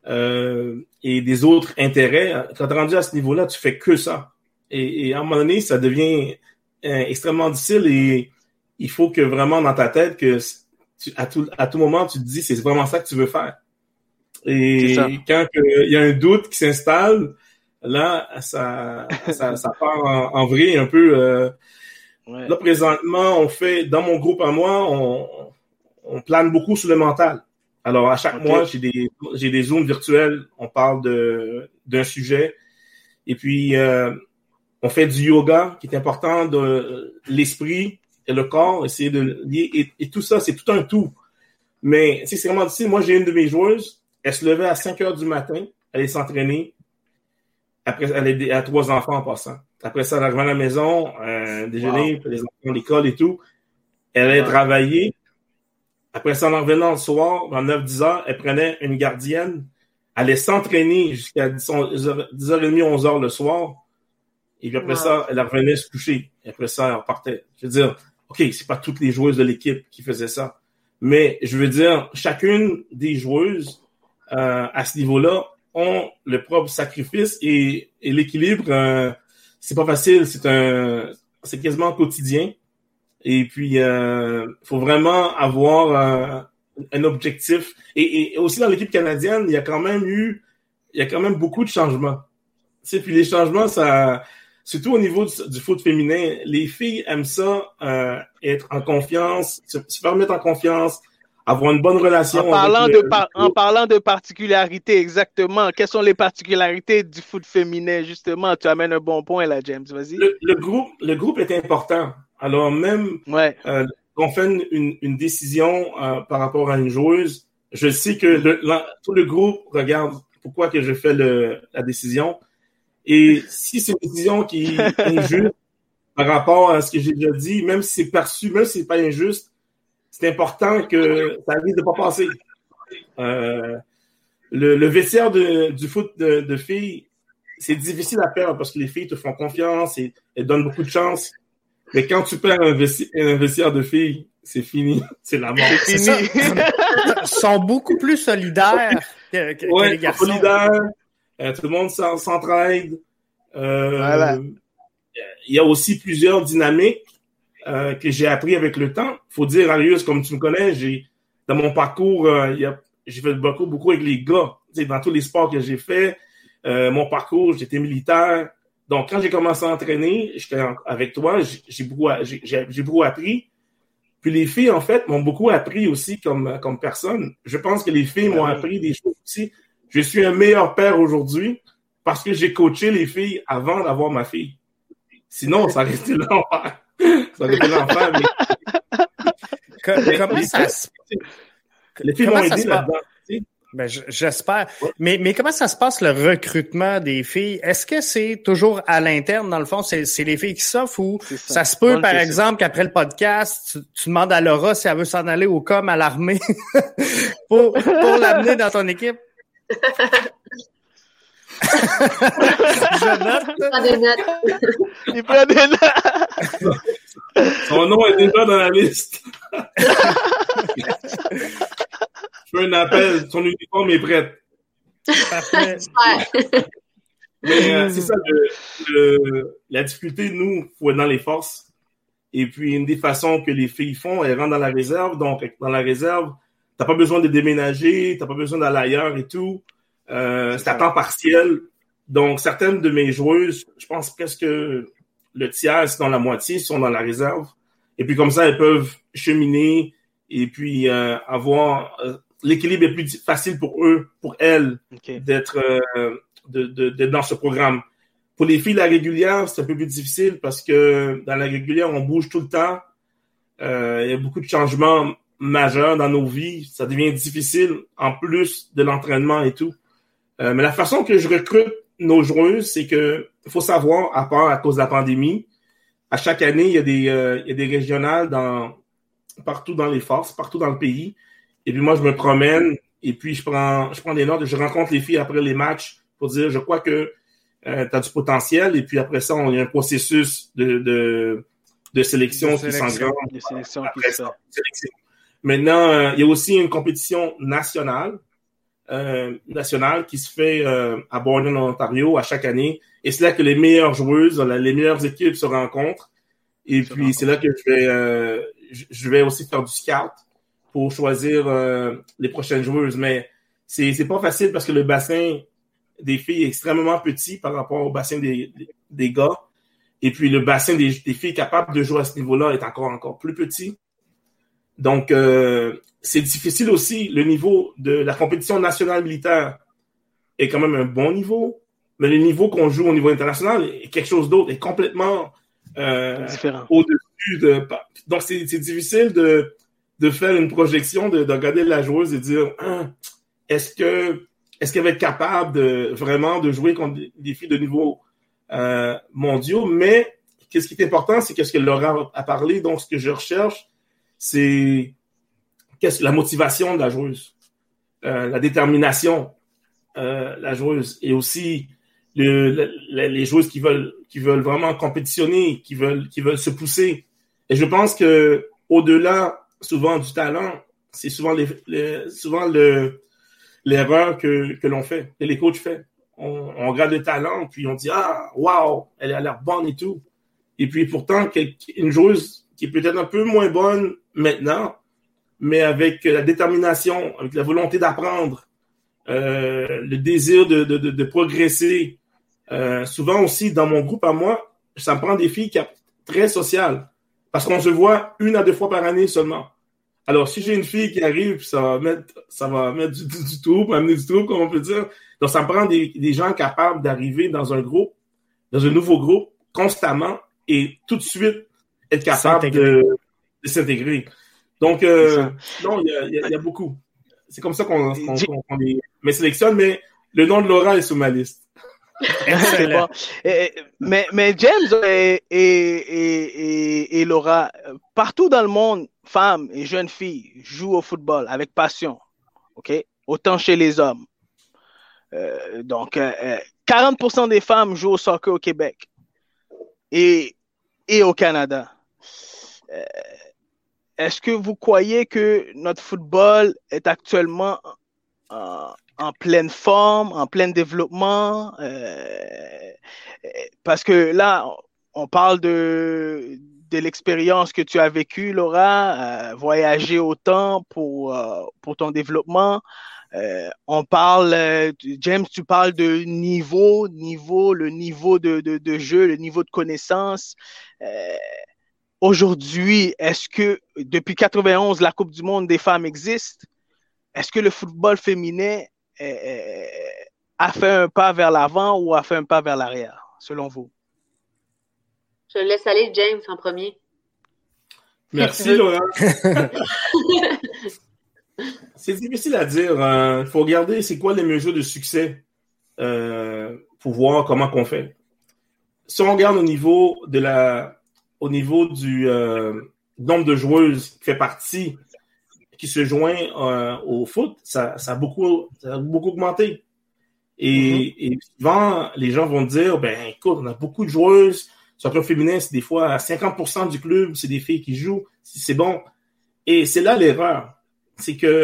Speaker 4: et des autres intérêts, quand tu es rendu à ce niveau-là, tu fais que ça. Et, et, à un moment donné, ça devient extrêmement difficile et il faut que vraiment dans ta tête que à, tout, à tout moment, tu te dis c'est vraiment ça que tu veux faire. Et quand il y a un doute qui s'installe, là, ça, ça, ça, part en, en vrai un peu. Euh, Là, présentement, on fait, dans mon groupe à moi, on, on plane beaucoup sur le mental. Alors, à chaque mois, j'ai des, j'ai des zooms virtuels, on parle de, d'un sujet. Et puis, euh, on fait du yoga, qui est important, de l'esprit, et le corps, essayer de lier. Et, tout ça, c'est tout un tout. Mais c'est vraiment difficile. Moi, j'ai une de mes joueuses, elle se levait à 5 heures du matin, elle allait s'entraîner. Après, elle a trois enfants en passant. Après ça, elle arrivait à la maison, euh, déjeuner, les enfants à l'école et tout. Elle allait travailler. Après ça, en revenant le soir, à 9-10 heures, elle prenait une gardienne. Elle allait s'entraîner jusqu'à 10h30, 11h le soir. Et puis après ça, elle revenait se coucher. Et après ça, elle repartait. Je veux dire, OK, c'est pas toutes les joueuses de l'équipe qui faisaient ça. Mais je veux dire, chacune des joueuses euh, à ce niveau-là ont le propre sacrifice et, l'équilibre. Euh, c'est pas facile, c'est un, c'est quasiment quotidien. Et puis, euh, faut vraiment avoir un, un objectif. Et, aussi dans l'équipe canadienne, il y a quand même eu, il y a quand même beaucoup de changements. Tu sais, puis les changements, ça, surtout au niveau du, foot féminin, les filles aiment ça, euh, être en confiance, se, faire mettre en confiance, avoir une bonne relation.
Speaker 2: En parlant, de, en parlant de particularités, exactement, quelles sont les particularités du foot féminin, justement? Tu amènes un bon point là, James, vas-y.
Speaker 4: Le, groupe, le groupe est important. Alors, même
Speaker 2: ouais.
Speaker 4: euh, qu'on fait une, une décision euh, par rapport à une joueuse, je sais que le, tout le groupe regarde pourquoi que je fais le, la décision et si c'est une décision qui est injuste par rapport à ce que j'ai déjà dit, même si c'est perçu, même si c'est pas injuste, c'est important que ça risque de pas passer. Euh, le, le, vestiaire de, du foot de, de filles, c'est difficile à perdre parce que les filles te font confiance et elles donnent beaucoup de chance. Mais quand tu perds un vestiaire, un vestiaire de filles, c'est fini. C'est la mort.
Speaker 1: C'est fini. Ils sont beaucoup plus solidaires que, que,
Speaker 4: ouais,
Speaker 1: que les garçons.
Speaker 4: Solidaires, euh, tout le monde s'entraide. Euh, Il y a aussi plusieurs dynamiques euh, que j'ai appris avec le temps. faut dire, Arius, comme tu me connais, j'ai dans mon parcours, euh, j'ai fait beaucoup, beaucoup avec les gars. dans tous les sports que j'ai fait, euh, mon parcours, j'étais militaire. Donc, quand j'ai commencé à entraîner, j'étais avec toi, j'ai beaucoup, j'ai beaucoup appris. Puis les filles, en fait, m'ont beaucoup appris aussi comme, comme personne. Je pense que les filles m'ont ben appris des choses aussi je suis un meilleur père aujourd'hui parce que j'ai coaché les filles avant d'avoir ma fille. Sinon, ça aurait été
Speaker 1: Mais... Comment ça se...
Speaker 4: Les filles m'ont aidé là-dedans.
Speaker 1: Ben, j'espère. Mais, mais comment ça se passe le recrutement des filles? Est-ce que c'est toujours à l'interne, dans le fond? C'est les filles qui s'offrent ou ça. se peut, par exemple, qu'après le podcast, tu, demandes à Laura si elle veut s'en aller au com à l'armée pour, pour l'amener dans ton équipe? Je note.
Speaker 3: Il prend des notes.
Speaker 2: Il prend des notes.
Speaker 4: Son nom est déjà dans la liste. Je fais un appel. Son uniforme est prêt.
Speaker 1: Parfait.
Speaker 4: Mais euh, c'est ça, le, la difficulté, nous, il faut être dans les forces. Et puis, une des façons que les filles font, elles rentrent dans la réserve. Donc, dans la réserve, T'as pas besoin de déménager, t'as pas besoin d'aller ailleurs et tout. Euh, c'est à temps partiel. Donc, certaines de mes joueuses, je pense presque le tiers, dans la moitié, sont dans la réserve. Et puis comme ça, elles peuvent cheminer et puis euh, avoir euh, l'équilibre est plus facile pour eux, pour elles, d'être euh, de, de, dans ce programme. Pour les filles, la régulière, c'est un peu plus difficile parce que dans la régulière, on bouge tout le temps. Euh, il y a beaucoup de changements majeur dans nos vies, ça devient difficile en plus de l'entraînement et tout. Euh, mais la façon que je recrute nos joueuses, c'est que faut savoir, à part à cause de la pandémie, à chaque année, il y a des, euh, il y a des régionales dans, partout dans les forces, partout dans le pays. Et puis moi, je me promène et puis je prends, je prends des notes et je rencontre les filles après les matchs pour dire, je crois que euh, tu as du potentiel, et puis après ça, on y a un processus de, de, de sélection, qui s'engage. Maintenant, euh, il y a aussi une compétition nationale, euh, nationale qui se fait à Borden, en Ontario, à chaque année. Et c'est là que les meilleures joueuses, les meilleures équipes se rencontrent. Et puis, c'est là que je vais, je vais aussi faire du scout pour choisir les prochaines joueuses. Mais c'est, c'est pas facile parce que le bassin des filles est extrêmement petit par rapport au bassin des, des gars. Et puis le bassin des, des, filles capables de jouer à ce niveau-là est encore, encore plus petit. Donc, euh, c'est difficile aussi. Le niveau de la compétition nationale militaire est quand même un bon niveau, mais le niveau qu'on joue au niveau international est quelque chose d'autre, est complètement euh, au-dessus de. Donc, c'est difficile de, de faire une projection, de, de regarder la joueuse et dire hein, est-ce que est-ce qu'elle va être capable de vraiment de jouer contre des filles de niveau euh, mondiaux? Mais qu'est-ce qui est important, c'est qu'est-ce que Laura a parlé. Donc, ce que je recherche, c'est qu'est-ce la motivation de la joueuse, euh, la détermination euh, la joueuse, et aussi les joueuses qui veulent qui veulent vraiment compétitionner, qui veulent qui veulent se pousser. Et je pense que au-delà souvent du talent, c'est souvent les souvent le l'erreur que, que l'on fait, que les coachs font. On, on, regarde le talent, puis on dit Ah, waouh, elle a l'air bonne et tout. Et puis pourtant, une joueuse qui est peut-être un peu moins bonne maintenant, mais avec la détermination, avec la volonté d'apprendre, euh, le désir de, de, de progresser. Euh, souvent aussi, dans mon groupe à moi, ça me prend des filles qui sont très sociales, parce qu'on se voit une à deux fois par année seulement. Alors, si j'ai une fille qui arrive, ça va mettre, ça va mettre du, du, trouble, amener du trouble, comme on peut dire. Donc, ça me prend des, des gens capables d'arriver dans un groupe, dans un nouveau groupe, constamment, et tout de suite être capable de, de s'intégrer. Donc, euh, non, il y a, y a, beaucoup. C'est comme ça qu'on qu qu les mais sélectionne, mais le nom de Laura est sur ma liste.
Speaker 2: mais, James et, Laura, partout dans le monde, femmes et jeunes filles jouent au football avec passion. Autant chez les hommes. Euh, donc, euh, 40% des femmes jouent au soccer au Québec et, au Canada. Euh, Est-ce que vous croyez que notre football est actuellement en, pleine forme, en plein développement? Euh, parce que là, on parle de de l'expérience que tu as vécue, Laura, euh, voyager autant pour, euh, pour ton développement. Euh, on parle, James, tu parles de niveau, niveau, le niveau de, de, de jeu, le niveau de connaissance. Aujourd'hui, est-ce que depuis 91, la Coupe du Monde des femmes existe? Est-ce que le football féminin a fait un pas vers l'avant ou a fait un pas vers l'arrière, selon vous?
Speaker 3: Je laisse aller James en premier.
Speaker 4: Merci, Laurent. c'est difficile à dire. Il hein. faut regarder c'est quoi les mesures de succès euh, pour voir comment qu'on fait. Si on regarde au niveau de la au niveau du euh, nombre de joueuses qui fait partie, qui se joint euh, au foot, ça, ça, a beaucoup, ça a beaucoup augmenté. Et, mm -hmm. et souvent, les gens vont dire, ben écoute, on a beaucoup de joueuses, soccer féminin, c'est des fois 50% du club, c'est des filles qui jouent, c'est bon. Et c'est là l'erreur. C'est que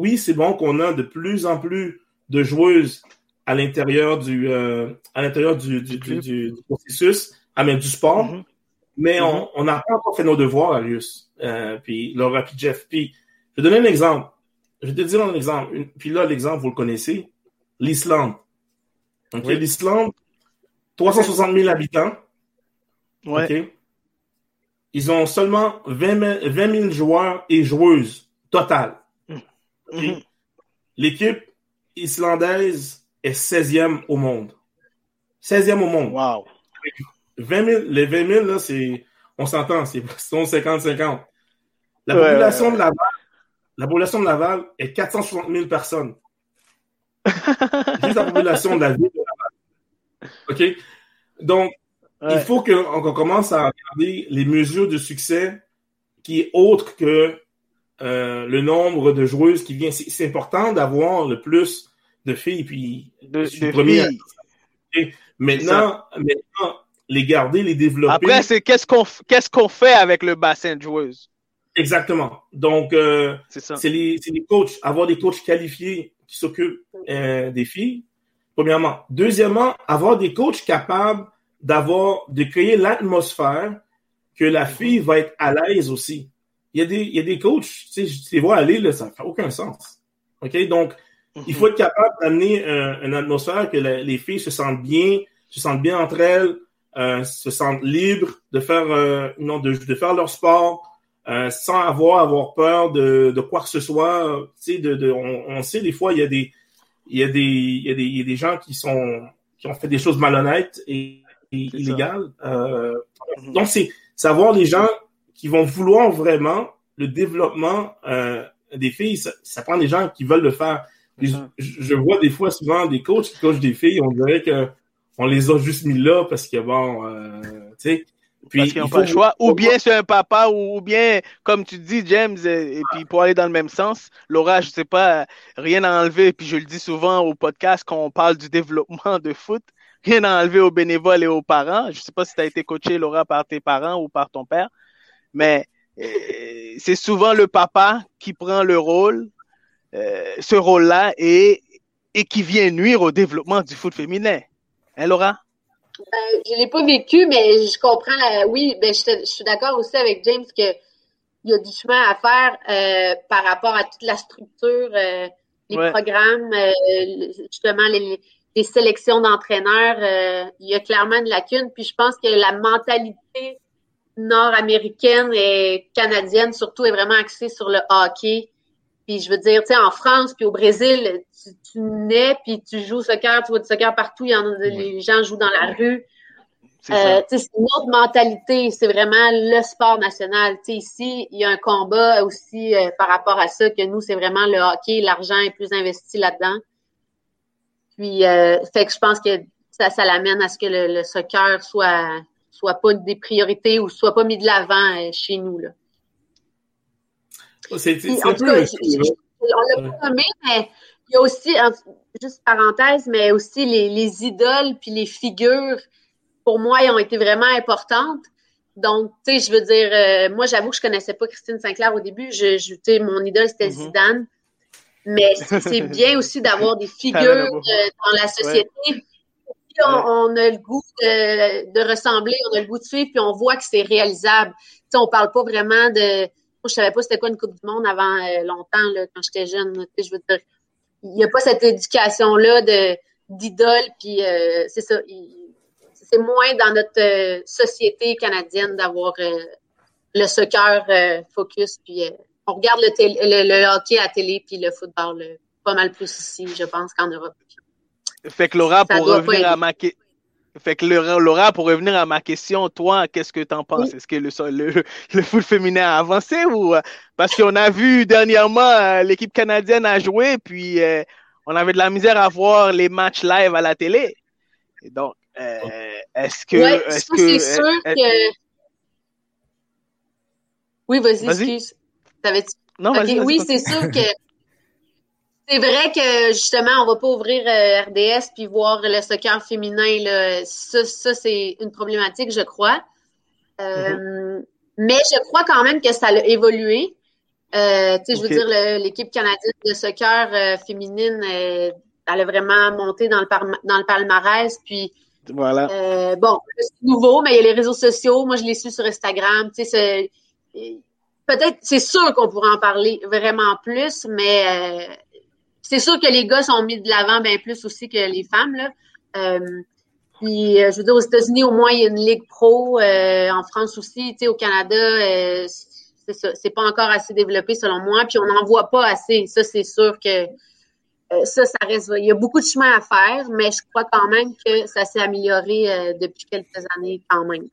Speaker 4: oui, c'est bon qu'on a de plus en plus de joueuses à l'intérieur du euh, à l'intérieur du, du, du, du, processus, à même du sport, mm -hmm. mais mm -hmm. on n'a pas encore fait nos devoirs, Arius. Euh, puis Laura puis Jeff. Puis je vais donner un exemple. Je vais te dire un exemple. Puis là, l'exemple, vous le connaissez. L'Islande. Oui. l'Islande, 360 000 habitants.
Speaker 2: Ouais.
Speaker 4: Okay? Ils ont seulement 20 000, 20 000 joueurs et joueuses total.
Speaker 2: Mm
Speaker 4: okay? -hmm. L'équipe islandaise est 16e au monde. 16e au monde.
Speaker 2: Wow.
Speaker 4: 20 000, les 20 000, là, c'est, on s'entend, c'est 50-50. La population ouais, ouais. de Laval, la population de Laval est 460 000 personnes. Juste la population de la ville de Laval. OK? Donc, Ouais. Il faut qu'on commence à regarder les mesures de succès qui est autre que euh, le nombre de joueuses qui viennent. C'est important d'avoir le plus de filles. Puis,
Speaker 2: de, de filles.
Speaker 4: Maintenant, maintenant, les garder, les développer.
Speaker 2: Après, c'est qu'est-ce qu'on qu'est-ce qu'on fait avec le bassin de joueuses?
Speaker 4: Exactement. Donc, euh, c'est les, les coachs, avoir des coachs qualifiés qui s'occupent euh, des filles, premièrement. Deuxièmement, avoir des coachs capables d'avoir, de créer l'atmosphère que la fille va être à l'aise aussi. Il y a des, il y a des coachs, tu sais, je les vois aller, là, ça n'a aucun sens. OK? Donc, il faut être capable d'amener une atmosphère que les filles se sentent bien, se sentent bien entre elles, euh, se sentent libres de faire, euh, non, de, de, faire leur sport euh, sans avoir avoir peur de, de quoi que ce soit. Tu sais, de, de on, on, sait des fois il y a des il y a des il y a des, il y a des gens qui sont qui ont fait des choses malhonnêtes et, et illégales. Euh, mhm. donc c'est savoir les gens qui vont vouloir vraiment le développement euh, des filles. Ça, ça, prend des gens qui veulent le faire. Je, je, vois des fois souvent des coachs qui coachent des filles, on dirait que on les a juste mis là parce que bon, euh, tu sais.
Speaker 2: Puis, parce qu'ils n'ont pas le choix. Ou bien c'est un papa, ou bien, comme tu dis, James, et, puis pour aller dans le même sens, Laura, je sais pas, rien à enlever, puis je le dis souvent au podcast quand on parle du développement de foot, rien à enlever aux bénévoles et aux parents. Je sais pas si tu as été coaché, Laura, par tes parents ou par ton père, mais euh, c'est souvent le papa qui prend le rôle, euh, ce rôle-là, et, et qui vient nuire au développement du foot féminin. Hein, Laura?
Speaker 3: Ben, je l'ai pas vécu, mais je comprends. La... Oui, ben, je, suis d'accord aussi avec James que il y a du chemin à faire euh, par rapport à toute la structure, euh, les programmes, euh, justement les, les sélections d'entraîneurs. il y a clairement une lacune. Puis je pense que la mentalité nord-américaine et canadienne surtout est vraiment axée sur le hockey puis je veux dire, tu sais, en France puis au Brésil, tu, tu, nais puis tu joues au soccer, tu vois du soccer partout, il y en a, les gens jouent dans la rue. Euh, c'est une autre mentalité, c'est vraiment le sport national. sais, ici, il y a un combat aussi euh, par rapport à ça, que nous, c'est vraiment le hockey, l'argent est plus investi là-dedans. Puis, euh, fait que je pense que ça, ça l'amène à ce que le, le, soccer soit, soit pas des priorités ou soit pas mis de l'avant chez nous. Là.
Speaker 4: C'est un peu.
Speaker 3: on l'a pas nommé, mais il y a aussi, juste parenthèse, mais aussi les, les idoles puis les figures, pour moi, ils ont été vraiment importantes. Donc, tu sais, je veux dire, euh, moi, j'avoue que je connaissais pas Christine Sinclair au début. Je, je tu sais, mon idole, c'était mm-hmm. Zidane. Mais c'est bien aussi d'avoir des figures euh, dans la société. Puis on, on, a le goût de, de, ressembler, on a le goût de suivre, puis on voit que c'est réalisable. Tu sais, on parle pas vraiment de je savais pas c'était quoi une Coupe du Monde avant euh, longtemps, là, quand j'étais jeune. Je veux dire, il n'y a pas cette éducation-là de d'idole, puis euh, c'est ça. C'est moins dans notre euh, société canadienne d'avoir le soccer focus, puis on regarde le, le, hockey à télé, puis le football pas mal plus ici, je pense, qu'en Europe.
Speaker 2: Fait que Laura, pour revenir à ma, fait que Laura, pour revenir à ma question, toi, qu'est-ce que tu en penses? Est-ce que le, le, le, foot féminin a avancé ou euh, parce qu'on a vu dernièrement euh, l'équipe canadienne a joué, puis euh, on avait de la misère à voir les matchs live à la télé. Et donc, est-ce que.
Speaker 3: Ouais, est-ce que, c'est sûr que. Oui, vas-y, excuse.
Speaker 2: Non, vas-y.
Speaker 3: oui, c'est sûr que c'est vrai que justement, on va pas ouvrir euh, RDS puis voir le soccer féminin. Là. Ça, ça c'est une problématique, je crois. Euh, mm-hmm. Mais je crois quand même que ça a évolué. Euh, tu sais, je veux dire, l'équipe canadienne de soccer euh, féminine, elle a vraiment monté dans le, dans le palmarès. Puis,
Speaker 2: voilà.
Speaker 3: bon, c'est nouveau, mais il y a les réseaux sociaux. Moi, je les suis sur Instagram. Tu sais, peut-être, c'est sûr qu'on pourrait en parler vraiment plus, mais c'est sûr que les gars sont mis de l'avant bien plus aussi que les femmes. Là. Euh, puis, euh, je veux dire, aux États-Unis, au moins, il y a une ligue pro. Euh, en France aussi, tu sais, au Canada, euh, c'est ça. C'est pas encore assez développé, selon moi. Puis, on n'en voit pas assez. Ça, c'est sûr que ça, ça reste. Il y a beaucoup de chemin à faire, mais je crois quand même que ça s'est amélioré depuis quelques années, quand même,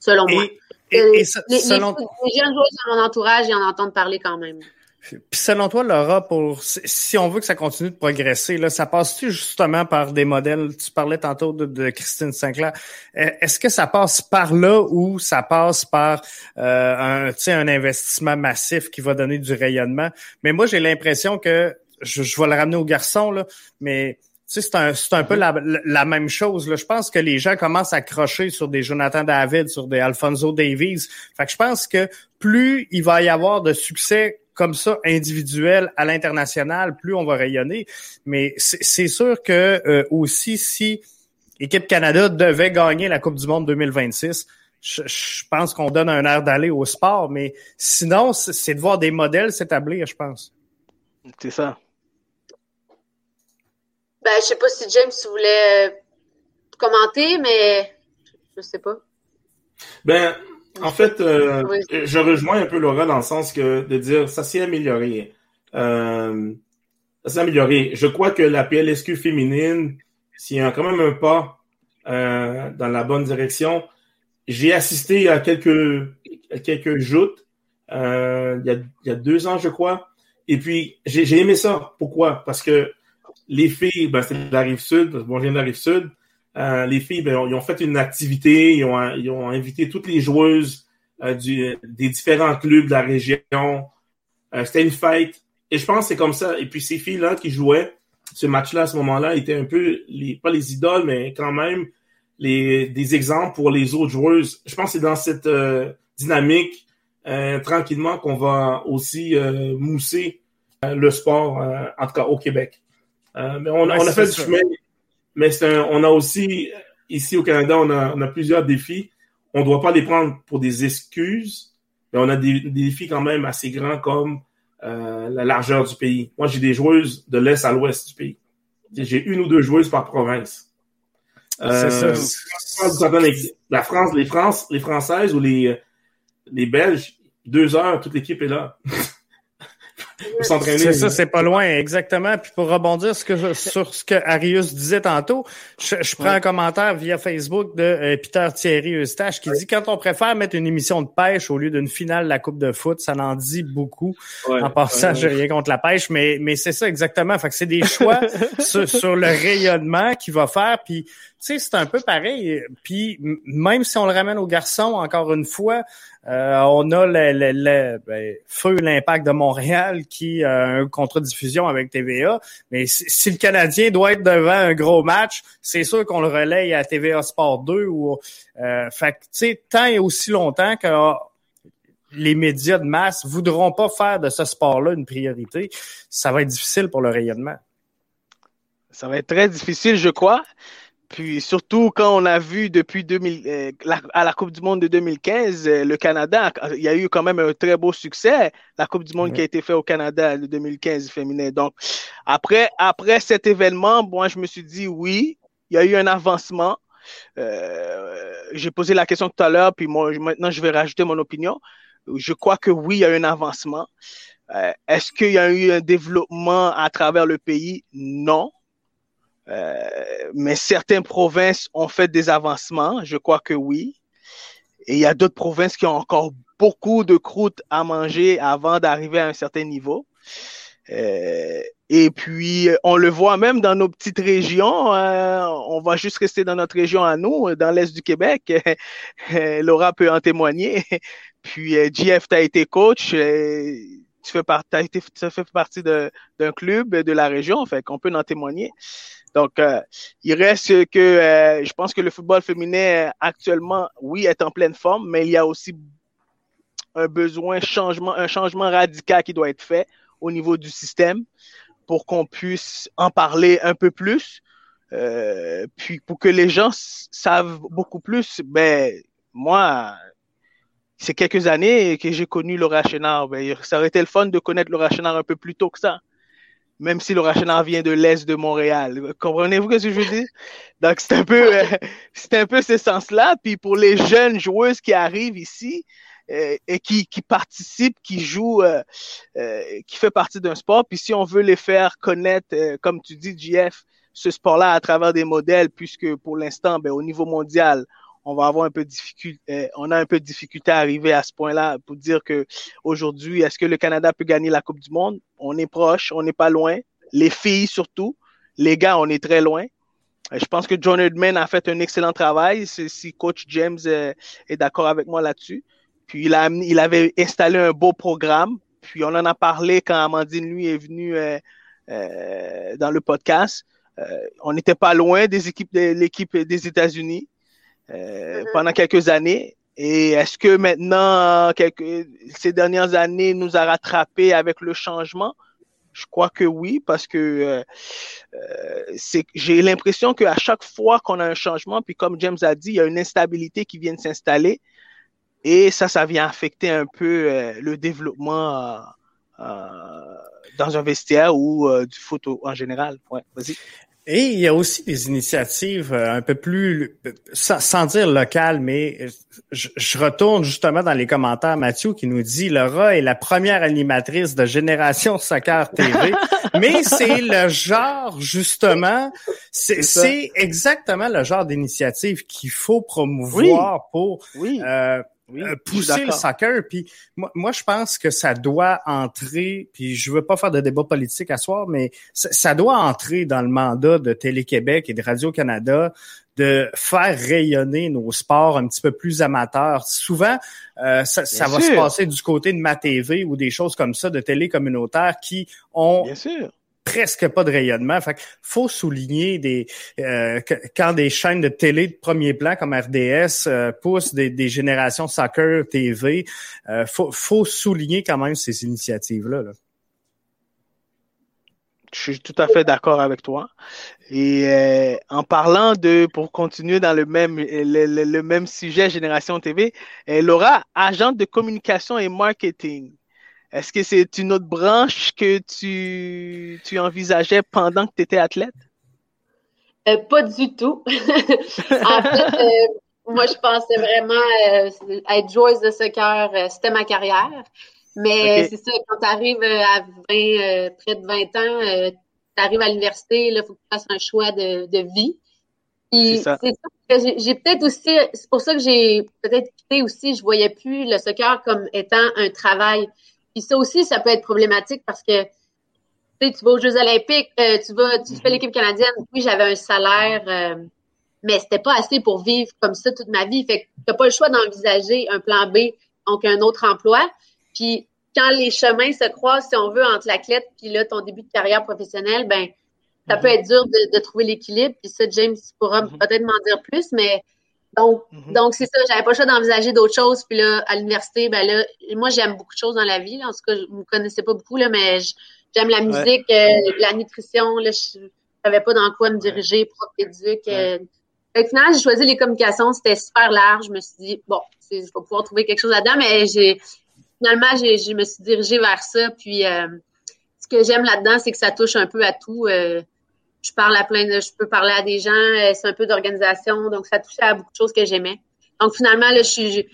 Speaker 3: selon moi.
Speaker 1: Et, et les, selon...
Speaker 3: les, jeunes joueurs de mon entourage, ils en entendent parler quand même.
Speaker 1: Puis selon toi, Laura, pour si on veut que ça continue de progresser, là, ça passe-tu justement par des modèles? Tu parlais tantôt de, Christine Sinclair. E, est-ce que ça passe par là ou ça passe par euh, un, un investissement massif qui va donner du rayonnement? Mais moi, j'ai l'impression que je, je vais le ramener aux garçons, là, mais c'est un, c'est un peu la, la, même chose. Là. Je pense que les gens commencent à crocher sur des Jonathan David, sur des Alfonso Davies. Fait que je pense que plus il va y avoir de succès comme ça individuel à l'international, plus on va rayonner. Mais c'est sûr que euh, aussi si l'équipe Canada devait gagner la Coupe du Monde 2026, je, je pense qu'on donne un air d'aller au sport. Mais sinon, c'est de voir des modèles s'établir, je pense.
Speaker 2: C'est ça.
Speaker 3: Ben, je sais pas si James voulait euh, commenter, mais je sais pas.
Speaker 4: Ben, en fait, euh, je rejoins un peu Laura dans le sens que de dire ça s'est amélioré. Euh, ça s'est amélioré. Je crois que la PLSQ féminine, s'il y a quand même un pas euh, dans la bonne direction, j'ai assisté à quelques à quelques joutes euh, il, y a, il y a deux ans, je crois. Et puis, j'ai aimé ça. Pourquoi? Parce que les filles, ben, c'est de la rive sud, bon, je viens de la rive sud. Euh, les filles, ben, ils ont fait une activité, ils ont, ils ont invité toutes les joueuses euh, du, des différents clubs de la région. Euh, C'était une fête. Et je pense que c'est comme ça. Et puis ces filles-là qui jouaient ce match-là à ce moment-là étaient un peu, les, pas les idoles, mais quand même les, des exemples pour les autres joueuses. Je pense que c'est dans cette euh, dynamique euh, tranquillement qu'on va aussi mousser le sport, en tout cas au Québec. Euh, mais on, on a fait du chemin. Mais un, on a aussi, ici au Canada, on a, on a plusieurs défis. On ne doit pas les prendre pour des excuses, mais on a des, des défis quand même assez grands comme euh, la largeur du pays. Moi, j'ai des joueuses de l'est à l'ouest du pays. J'ai une ou deux joueuses par province. Euh, c'est ça. La France, les France, les Françaises ou les, les Belges, deux heures, toute l'équipe est là.
Speaker 1: C'est ça, c'est pas loin, exactement. Puis pour rebondir sur ce que Arius disait tantôt, je, prends un commentaire via Facebook de euh, Peter Thierry Eustache qui dit quand on préfère mettre une émission de pêche au lieu d'une finale de la Coupe de foot, ça n'en dit beaucoup. en passant, j'ai rien contre la pêche, mais, mais c'est ça exactement. Fait que c'est des choix sur, le rayonnement qu'il va faire. Puis sais, c'est un peu pareil. Puis même si on le ramène aux garçons, encore une fois, euh, on a le, le, ben, Feu l'Impact de Montréal qui a un contrat de diffusion avec TVA. Mais si, le Canadien doit être devant un gros match, c'est sûr qu'on le relaye à TVA Sport 2 ou euh, fait tu sais, tant et aussi longtemps que les médias de masse voudront pas faire de ce sport-là une priorité, ça va être difficile pour le rayonnement.
Speaker 2: Ça va être très difficile, je crois. Puis surtout quand on a vu depuis 2000, euh, à la Coupe du Monde de 2015, euh, le Canada, il y a eu quand même un très beau succès, la Coupe du Monde qui a été faite au Canada de 2015 féminin. Donc après, après cet événement, moi je me suis dit oui, il y a eu un avancement. Euh, J'ai posé la question tout à l'heure, puis moi maintenant je vais rajouter mon opinion. Je crois que oui, il y a eu un avancement. Euh, Est-ce qu'il y a eu un développement à travers le pays? Non. Euh, mais certaines provinces ont fait des avancements, je crois que oui. Et il y a d'autres provinces qui ont encore beaucoup de croûtes à manger avant d'arriver à un certain niveau. Euh, et puis, on le voit même dans nos petites régions. Hein, on va juste rester dans notre région à nous, dans l'Est du Québec. Laura peut en témoigner. Puis, JF, tu as été coach. Tu fais, as été, tu fais partie d'un club de la région. Fait qu'on peut en témoigner. Donc, euh, il reste que euh, je pense que le football féminin actuellement, oui, est en pleine forme, mais il y a aussi un besoin changement, un changement radical qui doit être fait au niveau du système pour qu'on puisse en parler un peu plus. Euh, puis pour que les gens savent beaucoup plus, ben moi, c'est quelques années que j'ai connu Laura Chénard. Ben, ça aurait été le fun de connaître Laura Chénard un peu plus tôt que ça même si le vient de l'Est de Montréal. Comprenez-vous ce que je veux dire? Donc, c'est un peu, euh, c'est un peu ce sens-là. Puis pour les jeunes joueuses qui arrivent ici, euh, et qui, qui participent, qui jouent, euh, qui fait partie d'un sport. Puis si on veut les faire connaître, comme tu dis, JF, ce sport-là à travers des modèles, puisque pour l'instant, ben, au niveau mondial, on va avoir un peu difficulté, on a un peu de difficulté à arriver à ce point-là pour dire que aujourd'hui, est-ce que le Canada peut gagner la Coupe du Monde? On est proche, on n'est pas loin. Les filles surtout. Les gars, on est très loin. Je pense que John Edman a fait un excellent travail. Si coach James euh, est d'accord avec moi là-dessus. Puis il, a, il avait installé un beau programme. Puis on en a parlé quand Amandine, lui, est venue dans le podcast. on n'était pas loin des équipes de l'équipe des États-Unis mm-hmm. pendant quelques années. Et est-ce que maintenant, quelques, ces dernières années nous a rattrapé avec le changement? Je crois que oui, parce que euh, euh, c'est, j'ai l'impression qu'à chaque fois qu'on a un changement, puis comme James a dit, il y a une instabilité qui vient de s'installer, et ça, ça vient affecter un peu euh, le développement dans un vestiaire ou du foot en général. Ouais, vas-y.
Speaker 1: Et il y a aussi des initiatives euh, un peu plus, sans, dire locales, mais je, je, retourne justement dans les commentaires, Mathieu, qui nous dit Laura est la première animatrice de Génération Soccer TV. mais c'est le genre, justement, c'est exactement le genre d'initiative qu'il faut promouvoir pour
Speaker 2: oui.
Speaker 1: Euh, euh, pousser le soccer. Puis moi, moi, je pense que ça doit entrer, puis je veux pas faire de débat politique à soir, mais ça, doit entrer dans le mandat de Télé-Québec et de Radio-Canada de faire rayonner nos sports un petit peu plus amateurs. Souvent, euh, ça, ça va se passer du côté de ma TV ou des choses comme ça, de télé communautaire qui ont
Speaker 2: Bien sûr
Speaker 1: presque pas de rayonnement. Fait faut souligner des euh, quand des chaînes de télé de premier plan comme RDS euh, poussent des, générations soccer TV, euh, faut, faut souligner quand même ces initiatives là.
Speaker 2: Je suis tout à fait d'accord avec toi. Et euh, en parlant de, pour continuer dans le même le, le même sujet Génération TV, Laura, agente de communication et marketing. Est-ce que c'est une autre branche que tu, tu envisageais pendant que tu étais athlète?
Speaker 3: Euh, pas du tout. en fait, euh, moi, je pensais vraiment euh, être joueuse de soccer, c'était ma carrière. Mais c'est ça, quand tu arrives à 20, près de 20 ans, tu arrives à l'université, il faut que tu fasses un choix de, de vie. C'est ça. j'ai peut-être aussi, c'est pour ça que j'ai peut-être quitté aussi, je voyais plus le soccer comme étant un travail. Puis ça aussi, ça peut être problématique parce que tu vas aux Jeux olympiques, euh, tu vas, tu fais l'équipe canadienne. Oui, j'avais un salaire, euh, mais c'était pas assez pour vivre comme ça toute ma vie. Fait que t'as pas le choix d'envisager un plan B, donc un autre emploi. Puis quand les chemins se croisent, si on veut, entre l'athlète puis là ton début de carrière professionnelle, ben ça peut mhm. être dur de, trouver l'équilibre. Puis ça, James pourra mhm. peut-être m'en dire plus, mais donc, mhm. donc c'est ça, j'avais pas le choix d'envisager d'autres choses. Puis là, à l'université, ben là, moi j'aime beaucoup de choses dans la vie. Là. En tout cas, je me connaissais pas beaucoup, là, mais j'aime la musique, euh, la nutrition. Là, je savais pas dans quoi me diriger, prof d'éduc. Euh. finalement, j'ai choisi les communications, c'était super large. Je me suis dit, bon, je vais pouvoir trouver quelque chose là-dedans, mais j'ai finalement, je me suis dirigée vers ça. Puis euh, ce que j'aime là-dedans, c'est que ça touche un peu à tout. Euh, je parle à plein de, je peux parler à des gens, euh, c'est un peu d'organisation, donc ça touchait à beaucoup de choses que j'aimais. Donc finalement, là, j'ai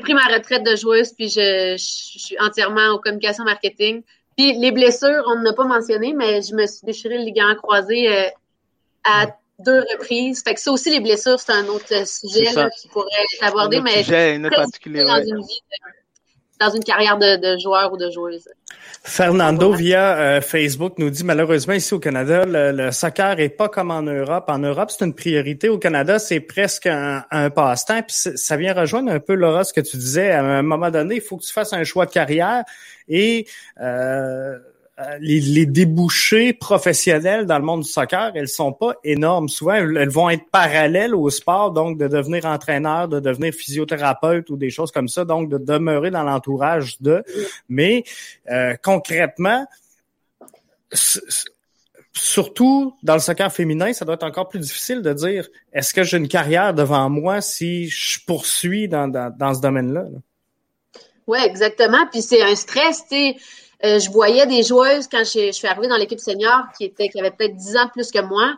Speaker 3: pris ma retraite de joueuse, puis je, suis entièrement aux communications marketing. Puis les blessures, on n'a pas mentionné, mais je me suis déchiré le ligament croisé euh, à deux reprises. Fait que ça aussi, les blessures, c'est un autre sujet qui pourrait être abordé, mais
Speaker 2: sujet, particulier, dans une vie
Speaker 3: dans une carrière de, joueur ou de joueuse.
Speaker 1: Fernando via euh, Facebook nous dit malheureusement ici au Canada le, soccer est pas comme en Europe. En Europe c'est une priorité. Au Canada c'est presque un, passe-temps. Puis ça vient rejoindre un peu Laura ce que tu disais. À un moment donné il faut que tu fasses un choix de carrière et euh, euh, les, débouchés professionnels dans le monde du soccer, elles sont pas énormes. Souvent, elles, vont être parallèles au sport, donc de devenir entraîneur, de devenir physiothérapeute ou des choses comme ça, donc de demeurer dans l'entourage de. Mais euh, concrètement, surtout dans le soccer féminin, ça doit être encore plus difficile de dire est-ce que j'ai une carrière devant moi si je poursuis dans, dans, ce domaine-là. Là?
Speaker 3: Oui, exactement. Puis c'est un stress, tu sais euh, je voyais des joueuses quand je, suis arrivée dans l'équipe senior qui étaient qui avaient peut-être 10 ans plus que moi.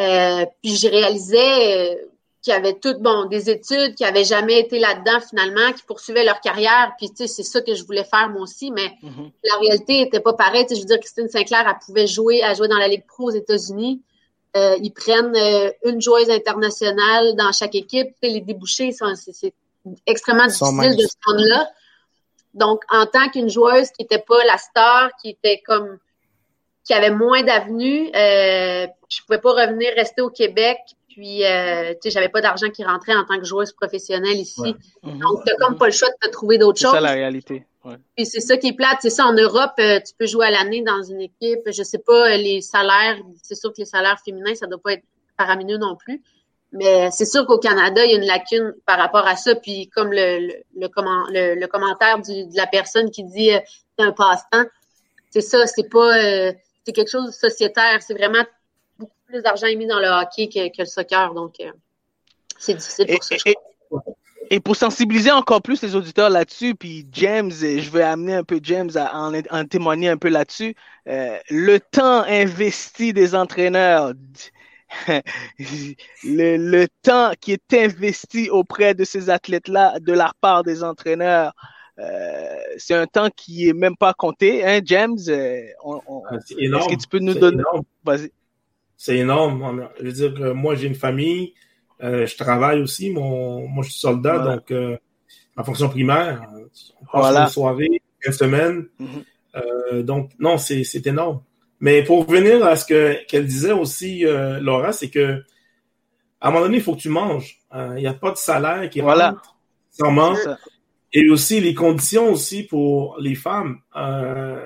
Speaker 3: Euh, puis je réalisais euh, qu'ils avaient toutes bon des études, qui avaient jamais été là-dedans finalement, qui poursuivaient leur carrière. Puis tu sais, c'est ça que je voulais faire moi aussi, mais mm-hmm. la réalité était pas pareille. Tu sais, je veux dire, Christine Sinclair, elle pouvait jouer, à jouer dans la Ligue Pro aux États-Unis. ils prennent une joueuse internationale dans chaque équipe. Tu sais, les débouchés, c'est extrêmement difficile de se rendre là. Donc, en tant qu'une joueuse qui n'était pas la star, qui était comme qui avait moins d'avenue, euh, je pouvais pas revenir rester au Québec Puis, euh, tu sais, j'avais pas d'argent qui rentrait en tant que joueuse professionnelle ici. Donc, t'as comme pas le choix de te trouver d'autres choses.
Speaker 2: C'est ça la réalité. Ouais.
Speaker 3: Puis c'est ça qui est plate. C'est ça, en Europe, euh, tu peux jouer à l'année dans une équipe. Je sais pas, les salaires, c'est sûr que les salaires féminins, ça doit pas être paramineux non plus. Mais c'est sûr qu'au Canada, il y a une lacune par rapport à ça. Puis comme le, le, le, comment, le, le commentaire du, de la personne qui dit euh, c'est un passe-temps, c'est ça, c'est pas euh, c'est quelque chose de sociétaire. C'est vraiment beaucoup plus d'argent mis dans le hockey que, que le soccer. Donc euh, c'est difficile pour
Speaker 2: et,
Speaker 3: ça.
Speaker 2: Et, et, pour sensibiliser encore plus les auditeurs là-dessus, puis James, je vais amener un peu James à en, en témoigner un peu là-dessus. Euh, le temps investi des entraîneurs le, le, temps qui est investi auprès de ces athlètes-là de la part des entraîneurs, euh, c'est un temps qui est même pas compté, hein, James? Euh,
Speaker 4: Ah,
Speaker 2: Est-ce que tu peux nous donner?
Speaker 4: C'est énorme. Je veux dire que moi, j'ai une famille, euh, je travaille aussi, mon, moi, je suis soldat, voilà. donc euh, en fonction primaire, on passe
Speaker 2: voilà.
Speaker 4: une soirée, une semaine.
Speaker 2: Mhm.
Speaker 4: Mm-hmm. donc, non, c'est énorme. Mais pour revenir à ce que qu'elle disait aussi, euh, Laura, c'est que à un moment donné, il faut que tu manges. Il euh, n'y a pas de salaire qui
Speaker 2: voilà.
Speaker 4: rentre sans manque. Et aussi les conditions aussi pour les femmes. Euh,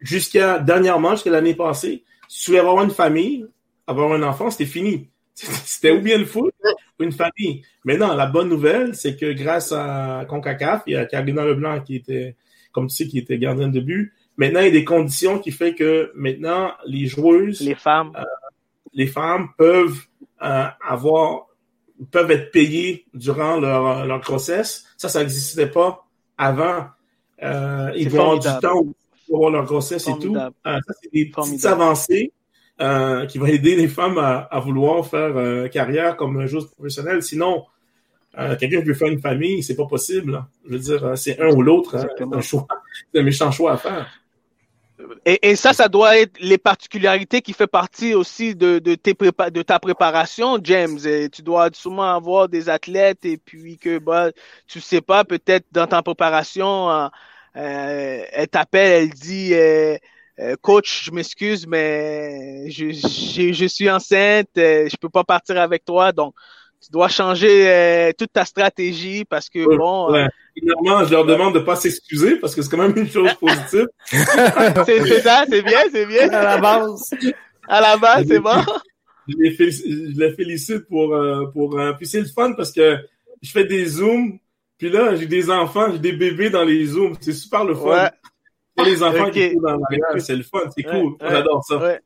Speaker 4: jusqu'à dernièrement, jusqu'à l'année passée, si tu voulais avoir une famille, avoir un enfant, c'était fini. C'était ou bien le foot ou une famille. Maintenant, la bonne nouvelle, c'est que grâce à CONCACAF, il y a Carolina Leblanc qui était, comme tu sais, qui était gardienne de but, Maintenant, il y a des conditions qui fait que maintenant, les joueuses,
Speaker 2: les femmes,
Speaker 4: euh, les femmes peuvent euh, avoir, peuvent être payées durant leur, leur grossesse. Ça, ça n'existait pas avant. Euh, ils vont avoir du temps pour avoir leur grossesse
Speaker 2: formidable.
Speaker 4: et tout. Euh, ça, c'est des formidable. petites avancées euh, qui vont aider les femmes à, à vouloir faire euh, carrière comme joueuse professionnelle. Sinon, euh, quelqu'un qui veut faire une famille, c'est pas possible. Là. Je veux dire, c'est un ou l'autre. Hein, un choix, c'est un méchant choix à faire.
Speaker 2: Et, et, ça, ça doit être les particularités qui fait partie aussi de, de, tes prépa de ta préparation, James. Et tu dois sûrement avoir des athlètes et puis que bah, tu sais pas, peut-être dans ta préparation, euh, elle t'appelle, elle dit euh, Coach, je m'excuse, mais je, je, je, suis enceinte, je peux pas partir avec toi. Donc, tu dois changer euh, toute ta stratégie parce que
Speaker 4: ouais,
Speaker 2: bon.
Speaker 4: Ouais. Finalement, je leur demande de pas s'excuser parce que c'est quand même une chose positive.
Speaker 2: c'est ça, c'est bien, c'est bien.
Speaker 1: À la base.
Speaker 2: À la base, c'est bon.
Speaker 4: Je les, félicite, je les félicite pour euh, pour euh, puis c'est le fun parce que je fais des zooms puis là j'ai des enfants, j'ai des bébés dans les zooms, c'est super le fun. Ouais. les enfants okay. qui sont dans c'est le fun, c'est cool,
Speaker 2: ouais,
Speaker 4: j'adore ça.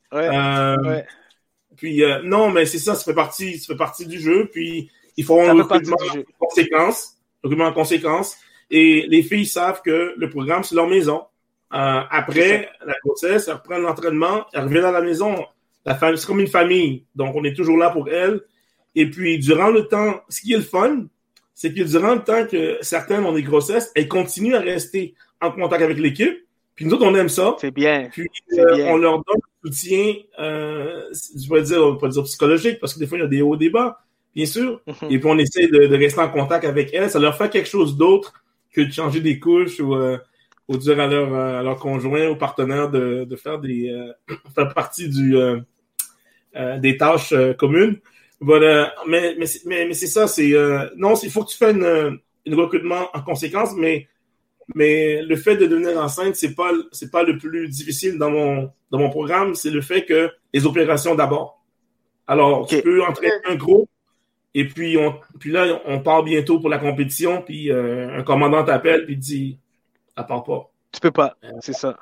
Speaker 4: Puis euh, non, mais c'est ça, ça fait partie, ça fait partie du jeu. Puis il faut un recrutement en conséquence, recrutement en conséquence. Et les filles savent que le programme c'est leur maison. Euh, après la grossesse, elles reprennent l'entraînement, elles reviennent à la maison. La famille, c'est comme une famille, donc on est toujours là pour elles. Et puis durant le temps, ce qui est le fun, c'est que durant le temps que certaines ont des grossesses, elles continuent à rester en contact avec l'équipe. Puis nous autres, on aime ça.
Speaker 2: C'est bien.
Speaker 4: Puis euh, bien. on leur donne soutien, euh, je vais dire, on va dire psychologique, parce que des fois, il y a des hauts débats, bien sûr.
Speaker 2: Mhm.
Speaker 4: Mm -hmm. Et puis, on essaie de, de, rester en contact avec elles. Ça leur fait quelque chose d'autre que de changer des couches ou, euh, ou dire à leur, à leur conjoint ou partenaire de, de faire des, euh, faire partie du, des tâches communes. But, mais, mais, mais, mais c'est ça, c'est, non, il faut que tu fasses une, une recrutement en conséquence, mais mais le fait de devenir enceinte, c'est pas c'est pas le plus difficile dans mon dans mon programme, c'est le fait que les opérations d'abord. Alors, okay. tu peux entraîner un gros et puis on puis là on part bientôt pour la compétition, puis euh, un commandant t'appelle puis dit elle part pas.
Speaker 2: Tu peux pas, c'est ça.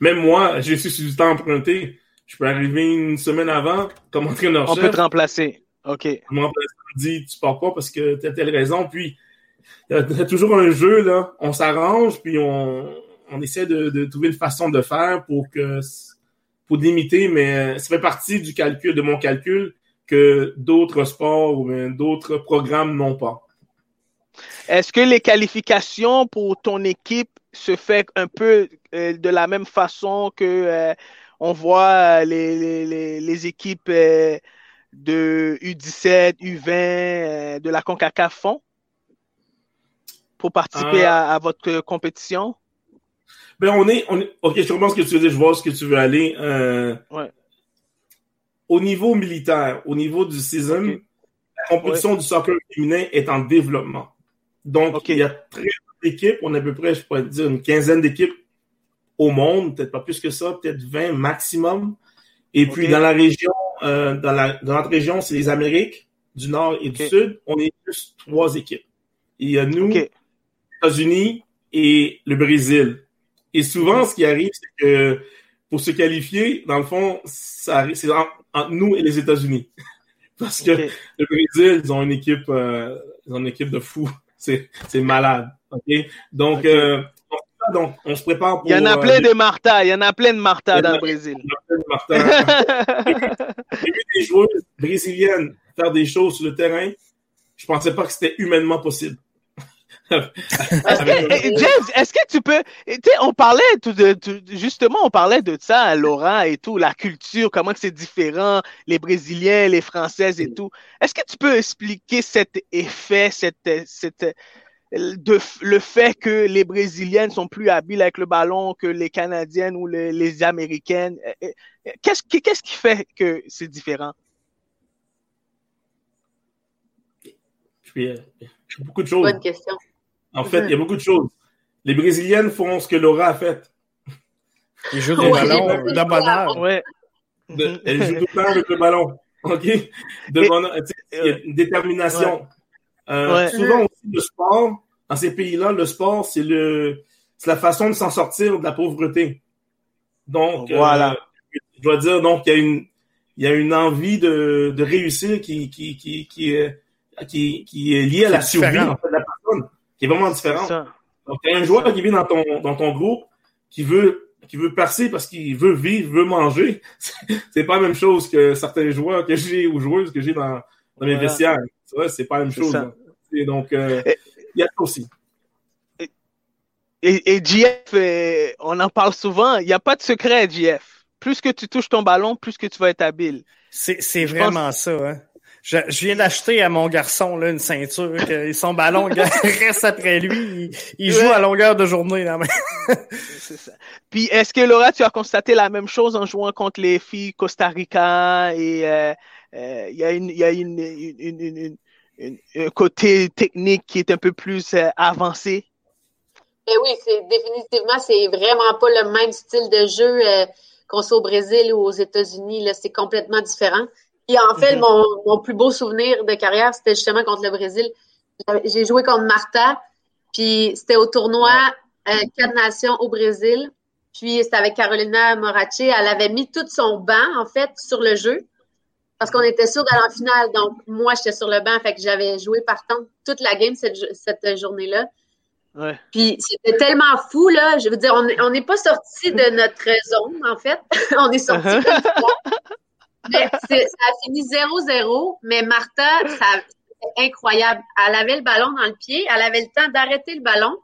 Speaker 4: Même moi, je suis sur du temps emprunté. Je peux arriver une semaine avant comme entraîneur
Speaker 2: On peut te remplacer. OK.
Speaker 4: Mon remplaçant dit tu pars pas parce que telle telle raison puis il y a toujours un jeu, là. On s'arrange, puis on, on essaie de, trouver une façon de faire pour que pour limiter, mais ça fait partie du calcul, de mon calcul, que d'autres sports ou d'autres programmes n'ont pas.
Speaker 2: Est-ce que les qualifications pour ton équipe se fait un peu euh, de la même façon que euh, on voit les, les, les équipes euh, de U17, U20 de la CONCACAF font? Pour participer euh, à, à, votre compétition?
Speaker 4: Ben, on est, on est, ok, je comprends ce que tu veux dire, je vois ce que tu veux aller. Euh,
Speaker 2: ouais.
Speaker 4: au niveau militaire, au niveau du season, la compétition du soccer féminin est en développement. Donc, il y a très peu d'équipes. On a à peu près, je pourrais dire, une quinzaine d'équipes au monde, peut-être pas plus que ça, peut-être 20 maximum. Et puis, dans la région, euh, dans, la, dans notre région, c'est les Amériques du Nord et du Sud. On est juste trois équipes. Il y a nous, États-Unis et le Brésil. Et souvent, ce qui arrive, c'est que pour se qualifier, dans le fond, ça c'est entre nous et les États-Unis. Parce que le Brésil, ils ont une équipe, euh, ils ont une équipe de fous. C'est, malade. OK? Donc, euh, donc, on se prépare pour.
Speaker 2: Il y en a plein euh, de Martha. Il y en a plein de Martha dans le Brésil. Il y en a plein de
Speaker 4: Martha. J'ai vu des joueuses brésiliennes faire des choses sur le terrain. Je pensais pas que c'était humainement possible.
Speaker 2: James, est-ce que tu peux, on parlait tout de, justement, on parlait de ça, Laurent et tout, la culture, comment c'est différent, les Brésiliens, les Françaises et tout. Est-ce que tu peux expliquer cet effet, cette, cette, de, le fait que les Brésiliennes sont plus habiles avec le ballon que les Canadiennes ou les, les Américaines? Qu'est-ce qui, qu'est-ce qui fait que c'est différent?
Speaker 4: Puis, beaucoup de choses.
Speaker 3: Bonne question.
Speaker 4: En fait, il y a beaucoup de choses. Les Brésiliennes font ce que Laura a fait.
Speaker 1: Ils jouent des ballons de bonheur.
Speaker 2: Ouais.
Speaker 4: elles jouent tout le temps avec le ballon. OK? De bonheur. Il y a une détermination. Euh, souvent aussi, le sport, dans ces pays-là, le sport, c'est le c'est la façon de s'en sortir de la pauvreté. Donc, voilà. Euh, je dois dire, donc, il y a une, il y a une envie de, de réussir qui, qui, qui, qui, est, qui, qui est liée à la survie en fait, de la personne qui est vraiment différent. Donc, il y a un joueur qui vient dans ton, dans ton groupe qui veut, qui veut percer parce qu'il veut vivre, veut manger. c'est pas la même chose que certains joueurs que j'ai ou joueuses que j'ai dans, dans mes vestiaires. C'est vrai, c'est pas la même chose. Et donc, euh, il y a ça aussi.
Speaker 2: Et, et GF, euh, on en parle souvent, il n'y a pas de secret, GF. Plus que tu touches ton ballon, plus que tu vas être habile.
Speaker 1: C'est vraiment ça. Hein? Je, viens d'acheter à mon garçon là, une ceinture, que son ballon reste après lui. Il, joue à longueur de journée. Là,
Speaker 2: C'est ça. Puis est-ce que Laura, tu as constaté la même chose en jouant contre les filles Costa Rica et euh, euh, il y a, une, y a une, une, une, un côté technique qui est un peu plus euh, avancé?
Speaker 3: Eh oui, c'est définitivement, c'est vraiment pas le même style de jeu qu'on soit au Brésil ou aux États-Unis. Là, c'est complètement différent. Et en fait, mhm. mon, mon, plus beau souvenir de carrière, c'était justement contre le Brésil. J'ai joué contre Martha, puis c'était au tournoi euh, Quatre Nations au Brésil. Puis c'était avec Carolina Morachi. Elle avait mis tout son banc, en fait, sur le jeu. Parce qu'on était sûr d'aller en finale. Donc, moi, j'étais sur le banc. Fait que j'avais joué partant toute la game cette, cette journée-là.
Speaker 2: Ouais.
Speaker 3: Puis c'était tellement fou, là. Je veux dire, on n'est pas sorti de notre zone, en fait. on est sorti mais ça a fini 0-0, mais Martha, ça, incroyable. Elle avait le ballon dans le pied, elle avait le temps d'arrêter le ballon.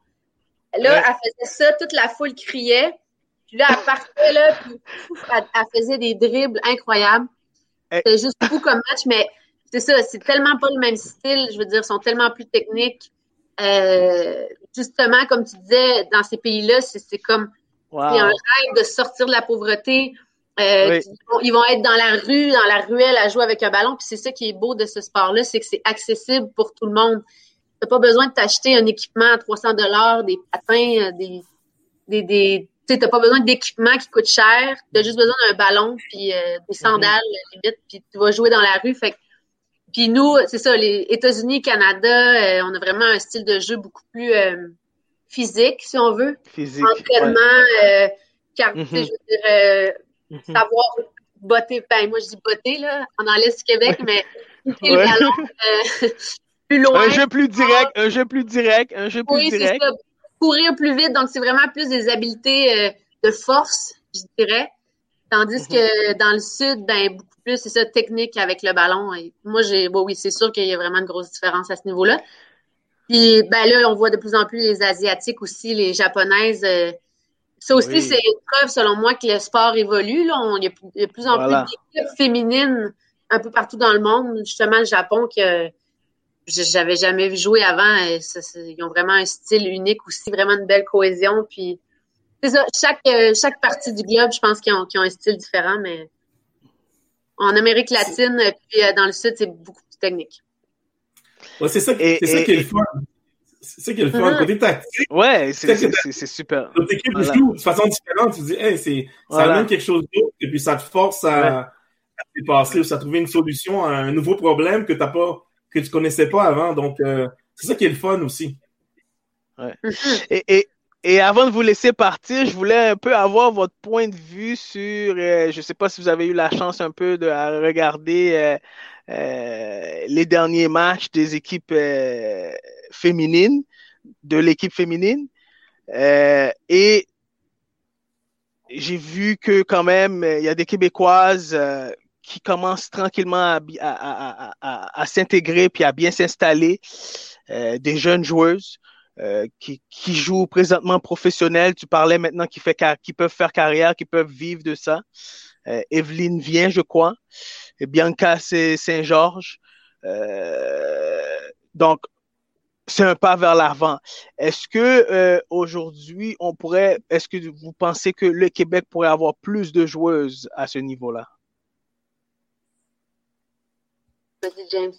Speaker 3: Là, elle faisait ça, toute la foule criait. Puis là, elle partait, là, puis elle, faisait des dribbles incroyables. C'était juste fou comme match, mais c'est ça, c'est tellement pas le même style. Je veux dire, ils sont tellement plus techniques. Euh, justement, comme tu disais, dans ces pays-là, c'est comme wow. un rêve de sortir de la pauvreté. Euh, ils, vont, être dans la rue, dans la ruelle à jouer avec un ballon. Puis c'est ça qui est beau de ce sport-là, c'est que c'est accessible pour tout le monde. Tu pas besoin de t'acheter un équipement à 300 dollars, des patins, euh, des, des, des tu n'as pas besoin d'équipement qui coûte cher. Tu as juste besoin d'un ballon puis euh, des sandales limite, puis tu vas jouer dans la rue. Fait puis nous, c'est ça, les États-Unis, Canada, on a vraiment un style de jeu beaucoup plus physique, si on veut.
Speaker 2: Physique.
Speaker 3: Entraînement, car, mm-hmm. je veux dire, Mhm. savoir botter, ben moi je dis botter là, dans l'Est du Québec, mais le ballon euh, plus loin.
Speaker 2: Un jeu plus direct, un jeu plus direct, un jeu plus oui, direct. Ça.
Speaker 3: Courir plus vite, donc c'est vraiment plus des habiletés euh, de force, je dirais. Tandis que mhm. dans le sud, ben beaucoup plus, c'est ça, technique avec le ballon. Et moi, j'ai, bon, oui, c'est sûr qu'il y a vraiment une grosse différence à ce niveau-là. Puis, ben là, on voit de plus en plus les Asiatiques aussi, les Japonaises. Euh, ça aussi, c'est une preuve, selon moi, que le sport évolue. Là. il, y a, de plus en plus d'équipes féminines un peu partout dans le monde. Justement, le Japon, que j'avais jamais vu jouer avant, ils ont vraiment un style unique aussi, vraiment une belle cohésion. Puis, c'est ça, chaque, euh, chaque partie du globe, je pense qu'ils ont, ont, un style différent, mais En Amérique latine, puis dans le Sud, c'est beaucoup plus technique.
Speaker 4: Ouais, c'est ça, c'est ça qui est le fun. C'est ça qui est le fun. Côté tactique.
Speaker 2: Ouais, c'est super.
Speaker 4: Notre équipe joue de façon différente. Tu dis, hey, c'est, ça amène quelque chose d'autre, et puis ça te force à, à dépasser ou à trouver une solution à un nouveau problème que t'as pas, que tu connaissais pas avant. Donc, euh, c'est ça qui est le fun aussi.
Speaker 2: Ouais. et, et, et avant de vous laisser partir, je voulais un peu avoir votre point de vue sur, euh, je ne sais pas si vous avez eu la chance un peu de regarder euh, euh, les derniers matchs des équipes euh, féminines, de l'équipe féminine. Euh, et j'ai vu que quand même, il y a des Québécoises qui commencent tranquillement à, à, à, s'intégrer puis à bien s'installer, des jeunes joueuses. qui, qui, jouent présentement professionnels. Tu parlais maintenant qui, fait, qui peuvent faire carrière, qui peuvent vivre de ça. Euh, Evelyne vient, je crois. Et Bianca, c'est Saint-Georges. Euh, donc, c'est un pas vers l'avant. Est-ce que euh, aujourd'hui, on pourrait, est-ce que vous pensez que le Québec pourrait avoir plus de joueuses à ce niveau-là?
Speaker 3: Vas-y, James.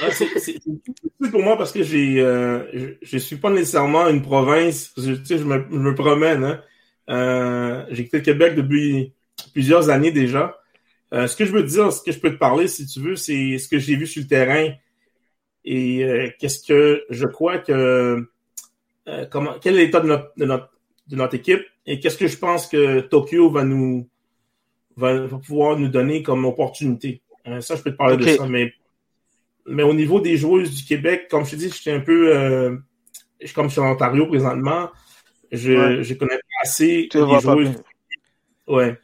Speaker 4: Ah, c'est pour moi parce que j'ai, euh, je, suis pas nécessairement une province. Je, tu sais, je, me, je me promène. Hein. Euh, j'ai quitté le Québec depuis plusieurs années déjà. Euh, ce que je veux dire, ce que je peux te parler, si tu veux, c'est ce que j'ai vu sur le terrain et euh, qu'est-ce que je crois que euh, comment quel est l'état de notre, de notre, de notre équipe? Et qu'est-ce que je pense que Tokyo va nous va, pouvoir nous donner comme opportunité? ça, je peux te parler de ça, mais mais au niveau des joueuses du Québec, comme je te dis, j'étais un peu comme je suis en Ontario présentement, je, je connais pas assez
Speaker 2: des joueuses.
Speaker 4: Ouais.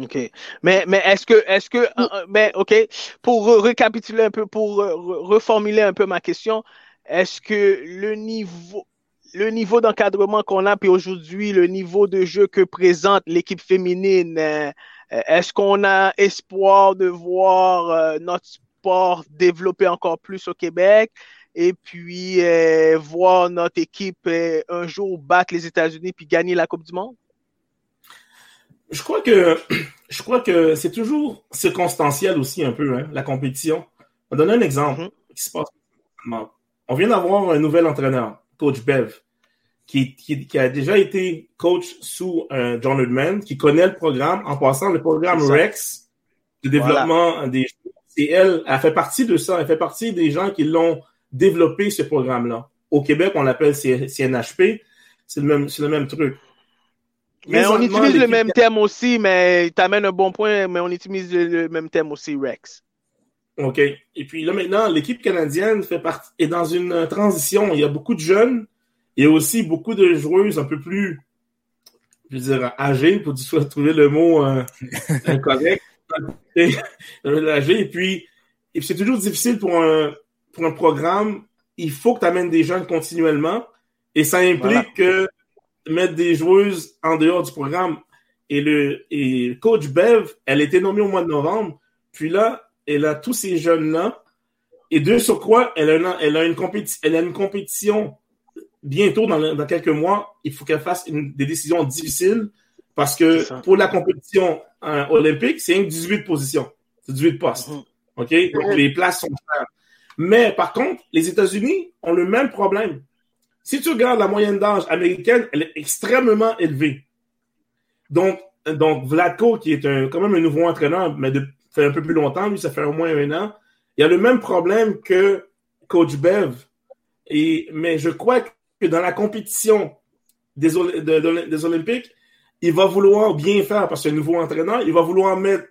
Speaker 2: OK. Mais, mais est-ce que, est-ce que, mais, euh, euh, ben, OK, pour récapituler un peu, pour reformuler un peu ma question, est-ce que le niveau, le niveau d'encadrement qu'on a, puis aujourd'hui, le niveau de jeu que présente l'équipe féminine, euh, est-ce qu'on a espoir de voir notre sport développer encore plus au Québec? et puis voir notre équipe un jour battre les États-Unis puis gagner la Coupe du Monde?
Speaker 4: Je crois que je crois que c'est toujours circonstanciel aussi un peu, hein, la compétition. On va donner un exemple qui se passe. On vient d'avoir un nouvel entraîneur, coach Bev, qui, qui, a déjà été coach sous euh, John Ludman, qui connaît le programme en passant le programme Rex de développement des c'est elle, elle fait partie de ça, elle fait partie des gens qui l'ont développé ce programme-là. Au Québec, on l'appelle CNHP, c'est le même, c'est le même truc.
Speaker 2: Mais on utilise le même thème aussi, mais tu amènes un bon point, mais on utilise le, même thème aussi, Rex.
Speaker 4: OK. Et puis là, maintenant, l'équipe canadienne fait partie, est dans une transition. Il y a beaucoup de jeunes. Il y a aussi beaucoup de joueuses un peu plus, je veux dire, âgées, pour trouver le mot euh, correct. âgées. Et puis, et c'est toujours difficile pour un, pour un programme. Il faut que tu amènes des jeunes continuellement. Et ça implique que mettre des joueuses en dehors du programme. Et le et coach Bev, elle était nommée au mois de novembre. Puis là, elle a tous ces jeunes-là. Et de sur quoi, elle a, elle a, une, compétition, elle a une compétition bientôt, dans, dans quelques mois. Il faut qu'elle fasse une, des décisions difficiles parce que pour la compétition hein, olympique, c'est une 18 positions. C'est 18 postes. Mm-hmm. OK? Donc, les places sont chères. Mais par contre, les États-Unis ont le même problème. Si tu regardes la moyenne d'âge américaine, elle est extrêmement élevée. Donc, donc Vladko, qui est un, quand même un nouveau entraîneur, mais de, fait un peu plus longtemps, lui, ça fait au moins un an, il a le même problème que Coach Bev. Mais je crois que dans la compétition des, Olympiques, il va vouloir bien faire parce que un nouveau entraîneur, il va vouloir mettre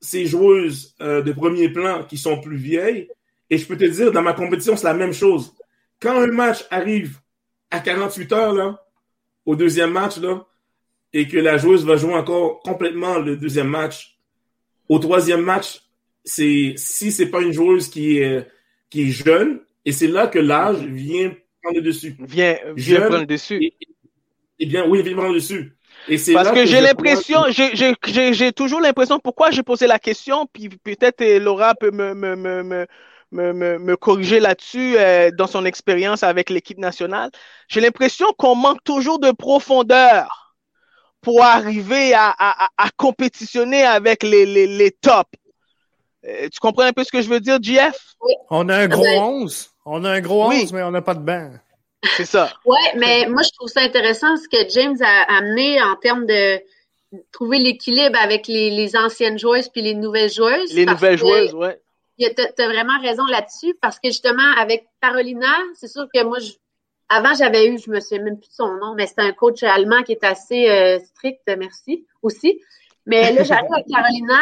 Speaker 4: ses joueuses euh, de premier plan qui sont plus vieilles. Et je peux te dire, dans ma compétition, c'est la même chose quand un match arrive à 48 heures, là, au deuxième match, là, et que la joueuse va jouer encore complètement le deuxième match, au troisième match, c'est si c'est pas une joueuse qui est, qui est jeune, et c'est là que l'âge vient prendre le dessus.
Speaker 2: Vient, vient prendre le dessus.
Speaker 4: Eh bien, oui, vient prendre le dessus.
Speaker 2: Et Parce que, j'ai l'impression, j'ai toujours l'impression, pourquoi j'ai posé la question, puis peut-être Laura peut me, me, me, me, me, me corriger là-dessus euh, dans son expérience avec l'équipe nationale. J'ai l'impression qu'on manque toujours de profondeur pour arriver à, à, à compétitionner avec les, les, les tops. Euh, tu comprends un peu ce que je veux dire, JF?
Speaker 1: Oui. On a un gros 11. On a un gros 11, mais on n'a pas de banc.
Speaker 2: C'est ça.
Speaker 3: Oui, mais moi, je trouve ça intéressant ce que James a amené en termes de trouver l'équilibre avec les, les, anciennes joueuses puis les nouvelles joueuses.
Speaker 2: Les nouvelles joueuses, oui.
Speaker 3: Tu as, vraiment raison là-dessus parce que justement, avec Carolina, c'est sûr que moi, je, avant, j'avais eu, je me souviens même plus de son nom, mais c'était un coach allemand qui est assez euh, strict, merci, aussi. Mais là, j'arrive avec Carolina,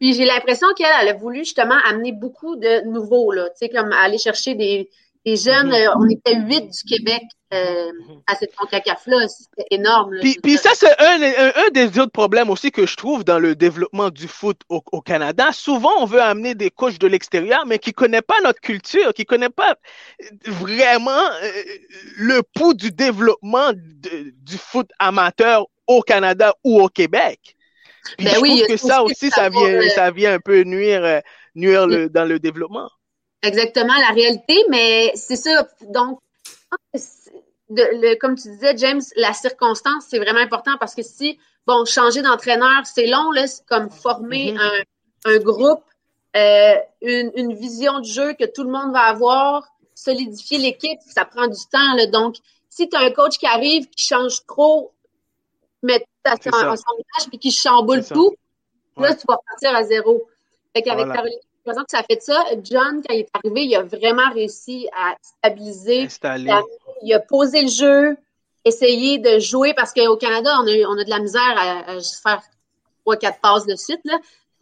Speaker 3: puis j'ai l'impression qu'elle elle a voulu justement amener beaucoup de nouveaux, là, tu sais, comme aller chercher des, des jeunes. Euh, on était huit du Québec euh, à cette CONCACAF-là. C'était énorme.
Speaker 2: puis, puis ça, c'est un, un, des autres problèmes aussi que je trouve dans le développement du foot au, au Canada. Souvent, on veut amener des coachs de l'extérieur, mais qui ne connaissent pas notre culture, qui ne connaissent pas vraiment euh, le pouls du développement de, du foot amateur au Canada ou au Québec. Puis ben je oui, trouve que ça aussi, ça vient, ça vient un peu nuire, nuire le, dans le développement.
Speaker 3: Exactement, la réalité, mais c'est ça. Donc, de, le, comme tu disais, James, la circonstance, c'est vraiment important parce que si, bon, changer d'entraîneur, c'est long, là, c'est comme former mm-hmm. un, un, groupe, euh, une, une, vision de jeu que tout le monde va avoir, solidifier l'équipe, ça prend du temps. Là. Donc, si tu as un coach qui arrive, qui change trop, met à son, son puis qui chamboule tout, là, tu vas partir à zéro. Fait qu'avec voilà. Caroline, que ça fait ça. John, quand il est arrivé, il a vraiment réussi à stabiliser. Il a posé le jeu, essayé de jouer parce qu'au Canada, on a, on a de la misère à, à faire trois, quatre passes de suite.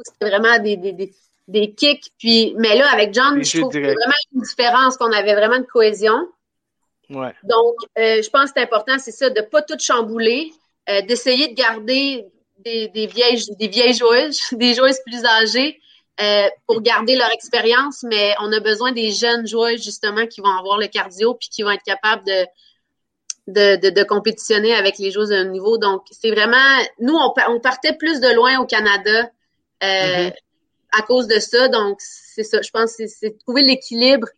Speaker 3: C'était vraiment des, des, des, des, kicks. Puis, mais là, avec John, je trouve qu'il y a vraiment une différence, qu'on avait vraiment de cohésion.
Speaker 2: Ouais.
Speaker 3: Donc, euh, je pense que c'est important, c'est ça, de ne pas tout chambouler, euh, d'essayer de garder des, des, vieilles, des vieilles joueuses, des joueuses plus âgées, euh, pour garder leur expérience, mais on a besoin des jeunes joueurs justement qui vont avoir le cardio puis qui vont être capables de de, de, de compétitionner avec les joueurs de haut niveau. Donc, c'est vraiment nous, on, on, partait plus de loin au Canada euh, mm-hmm. à cause de ça. Donc, c'est ça. Je pense c'est trouver l'équilibre.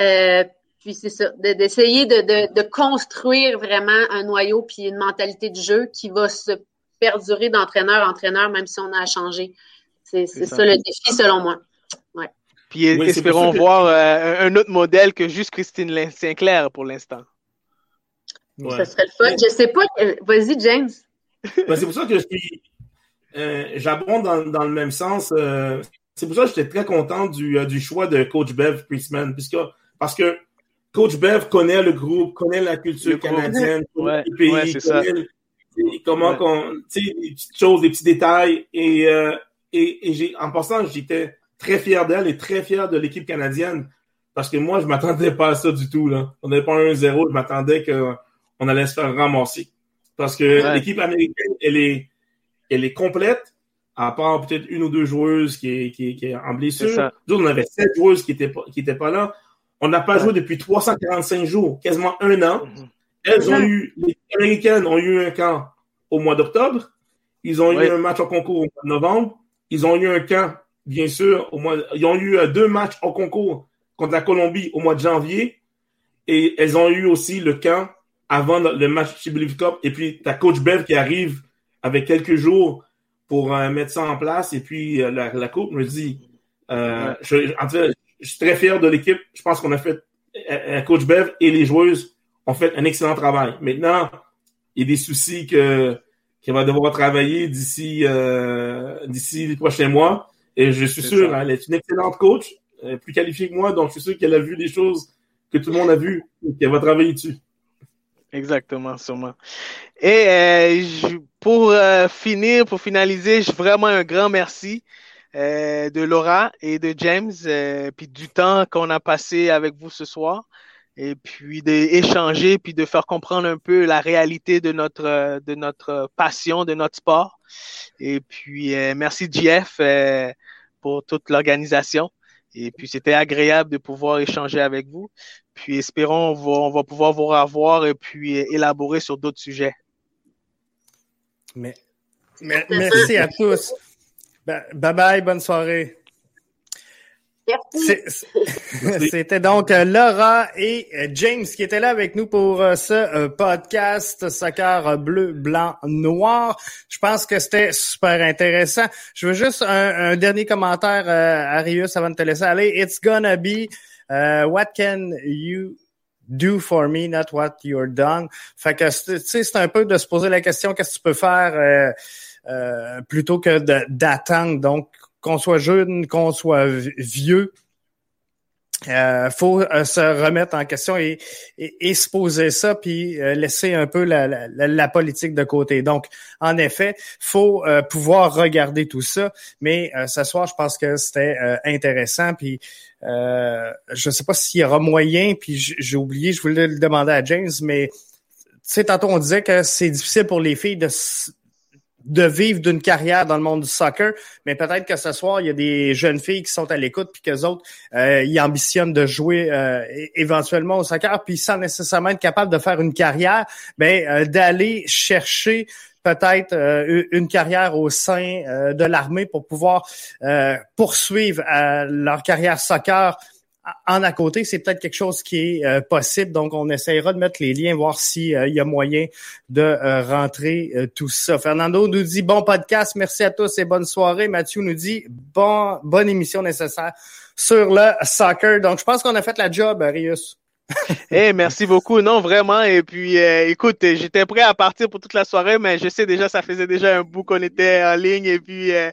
Speaker 3: Euh, puis c'est ça, d'essayer de, de, de, construire vraiment un noyau puis une mentalité de jeu qui va se perdurer d'entraîneur en entraîneur, même si on a changé. C'est ça. ça. le défi, selon moi. Ouais.
Speaker 2: Puis oui, espérons voir euh, un autre modèle que juste Christine Sinclair pour l'instant.
Speaker 3: Ouais. Ça serait le fun. Je sais pas. Euh, vas-y, James.
Speaker 4: Ben, c'est pour ça que je suis. Euh, J'abonde dans, dans, le même sens. Euh, c'est pour ça que j'étais très content du, euh, du, choix de Coach Bev Priestman. Puisque, parce que Coach Bev connaît le groupe, connaît la culture le canadienne,
Speaker 2: ouais,
Speaker 4: le pays,
Speaker 2: ouais,
Speaker 4: connaît comment qu'on. Tu sais, les petites choses, les petits détails. Et et, et j'ai, en passant, j'étais très fier d'elle et très fier de l'équipe canadienne parce que moi, je m'attendais pas à ça du tout. Là. On n'avait pas un 1-0, je m'attendais qu'on allait se faire ramasser. Parce que ouais. l'équipe américaine, elle est, elle est complète, à part peut-être une ou deux joueuses qui est, qui est, qui est en blessure. Nous, on avait sept joueuses qui étaient pas, qui étaient pas là. On n'a pas ouais. joué depuis 345 jours, quasiment un an. Mm -hmm. Elles ont eu, les Américaines ont eu un camp au mois d'octobre. Ils ont ouais. eu un match en concours au mois de novembre. Ils ont eu un camp, bien sûr, au mois, ils ont eu deux matchs en concours contre la Colombie au mois de janvier. Et elles ont eu aussi le camp avant le match Believe Cup. Et puis, ta coach Bev qui arrive avec quelques jours pour euh, mettre ça en place. Et puis, euh, la, la coupe me dit, euh, je, en fait, je suis très fier de l'équipe. Je pense qu'on a fait, euh, coach Bev et les joueuses ont fait un excellent travail. Maintenant, il y a des soucis que qui va devoir travailler d'ici euh, d'ici les prochains mois. Et je suis sûr, hein, elle est une excellente coach, plus qualifiée que moi, donc je suis sûr qu'elle a vu des choses que tout le monde a vues et qu'elle va travailler dessus.
Speaker 2: Exactement, sûrement. Et euh, je, pour euh, finir, pour finaliser, vraiment un grand merci euh, de Laura et de James, euh, puis du temps qu'on a passé avec vous ce soir et puis d'échanger, puis de faire comprendre un peu la réalité de notre de notre passion, de notre sport. Et puis euh, merci JF euh, pour toute l'organisation. Et puis c'était agréable de pouvoir échanger avec vous. Puis espérons on va, on va pouvoir vous revoir et puis élaborer sur d'autres sujets.
Speaker 1: Mais, mais merci à tous. Bye bye, bonne soirée. C'était donc euh, Laura et euh, James qui étaient là avec nous pour euh, ce podcast Soccer bleu, blanc, noir. Je pense que c'était super intéressant. Je veux juste un, dernier commentaire, Arius, avant de te laisser aller. It's gonna be what can you do for me, not what you're done? Fait que, tu sais, c'est un peu de se poser la question, qu'est-ce que tu peux faire plutôt que d'attendre. Donc, qu'on soit jeune, qu'on soit vieux, euh, faut euh, se remettre en question et, et, se poser ça, puis euh, laisser un peu la, la, politique de côté. Donc, en effet, faut euh, pouvoir regarder tout ça. Mais ce soir, je pense que c'était intéressant. Puis, je ne sais pas s'il y aura moyen. Puis, j'ai oublié, je voulais le demander à James, mais tu sais, tantôt on disait que c'est difficile pour les filles de de vivre d'une carrière dans le monde du soccer, mais peut-être que ce soir, il y a des jeunes filles qui sont à l'écoute puis qu'eux autres, euh, ils ambitionnent de jouer euh, éventuellement au soccer, puis sans nécessairement être capable de faire une carrière, ben euh, d'aller chercher peut-être une carrière au sein de l'armée pour pouvoir poursuivre leur carrière soccer en à côté, c'est peut-être quelque chose qui est euh, possible. Donc, on essaiera de mettre les liens, voir s'il euh, y a moyen de euh, rentrer tout ça. Fernando nous dit bon podcast, merci à tous et bonne soirée. Mathieu nous dit bon, bonne émission nécessaire sur le soccer. Donc, je pense qu'on a fait la job, Rius.
Speaker 2: Hey, merci beaucoup. Non, vraiment. Et puis, euh, écoute, j'étais prêt à partir pour toute la soirée, mais je sais déjà, ça faisait déjà un bout qu'on était en ligne. Et puis, euh,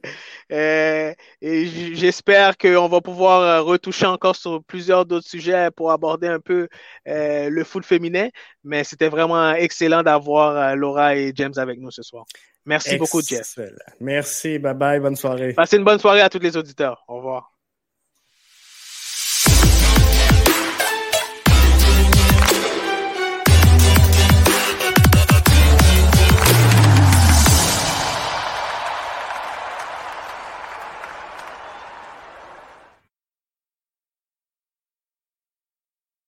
Speaker 2: euh, j'espère qu'on va pouvoir retoucher encore sur plusieurs d'autres sujets pour aborder un peu le foot féminin. Mais c'était vraiment excellent d'avoir Laura et James avec nous ce soir. Merci beaucoup, Jeff.
Speaker 1: Merci. Bye bye. Bonne soirée.
Speaker 2: Passez une bonne soirée à tous les auditeurs. Au revoir.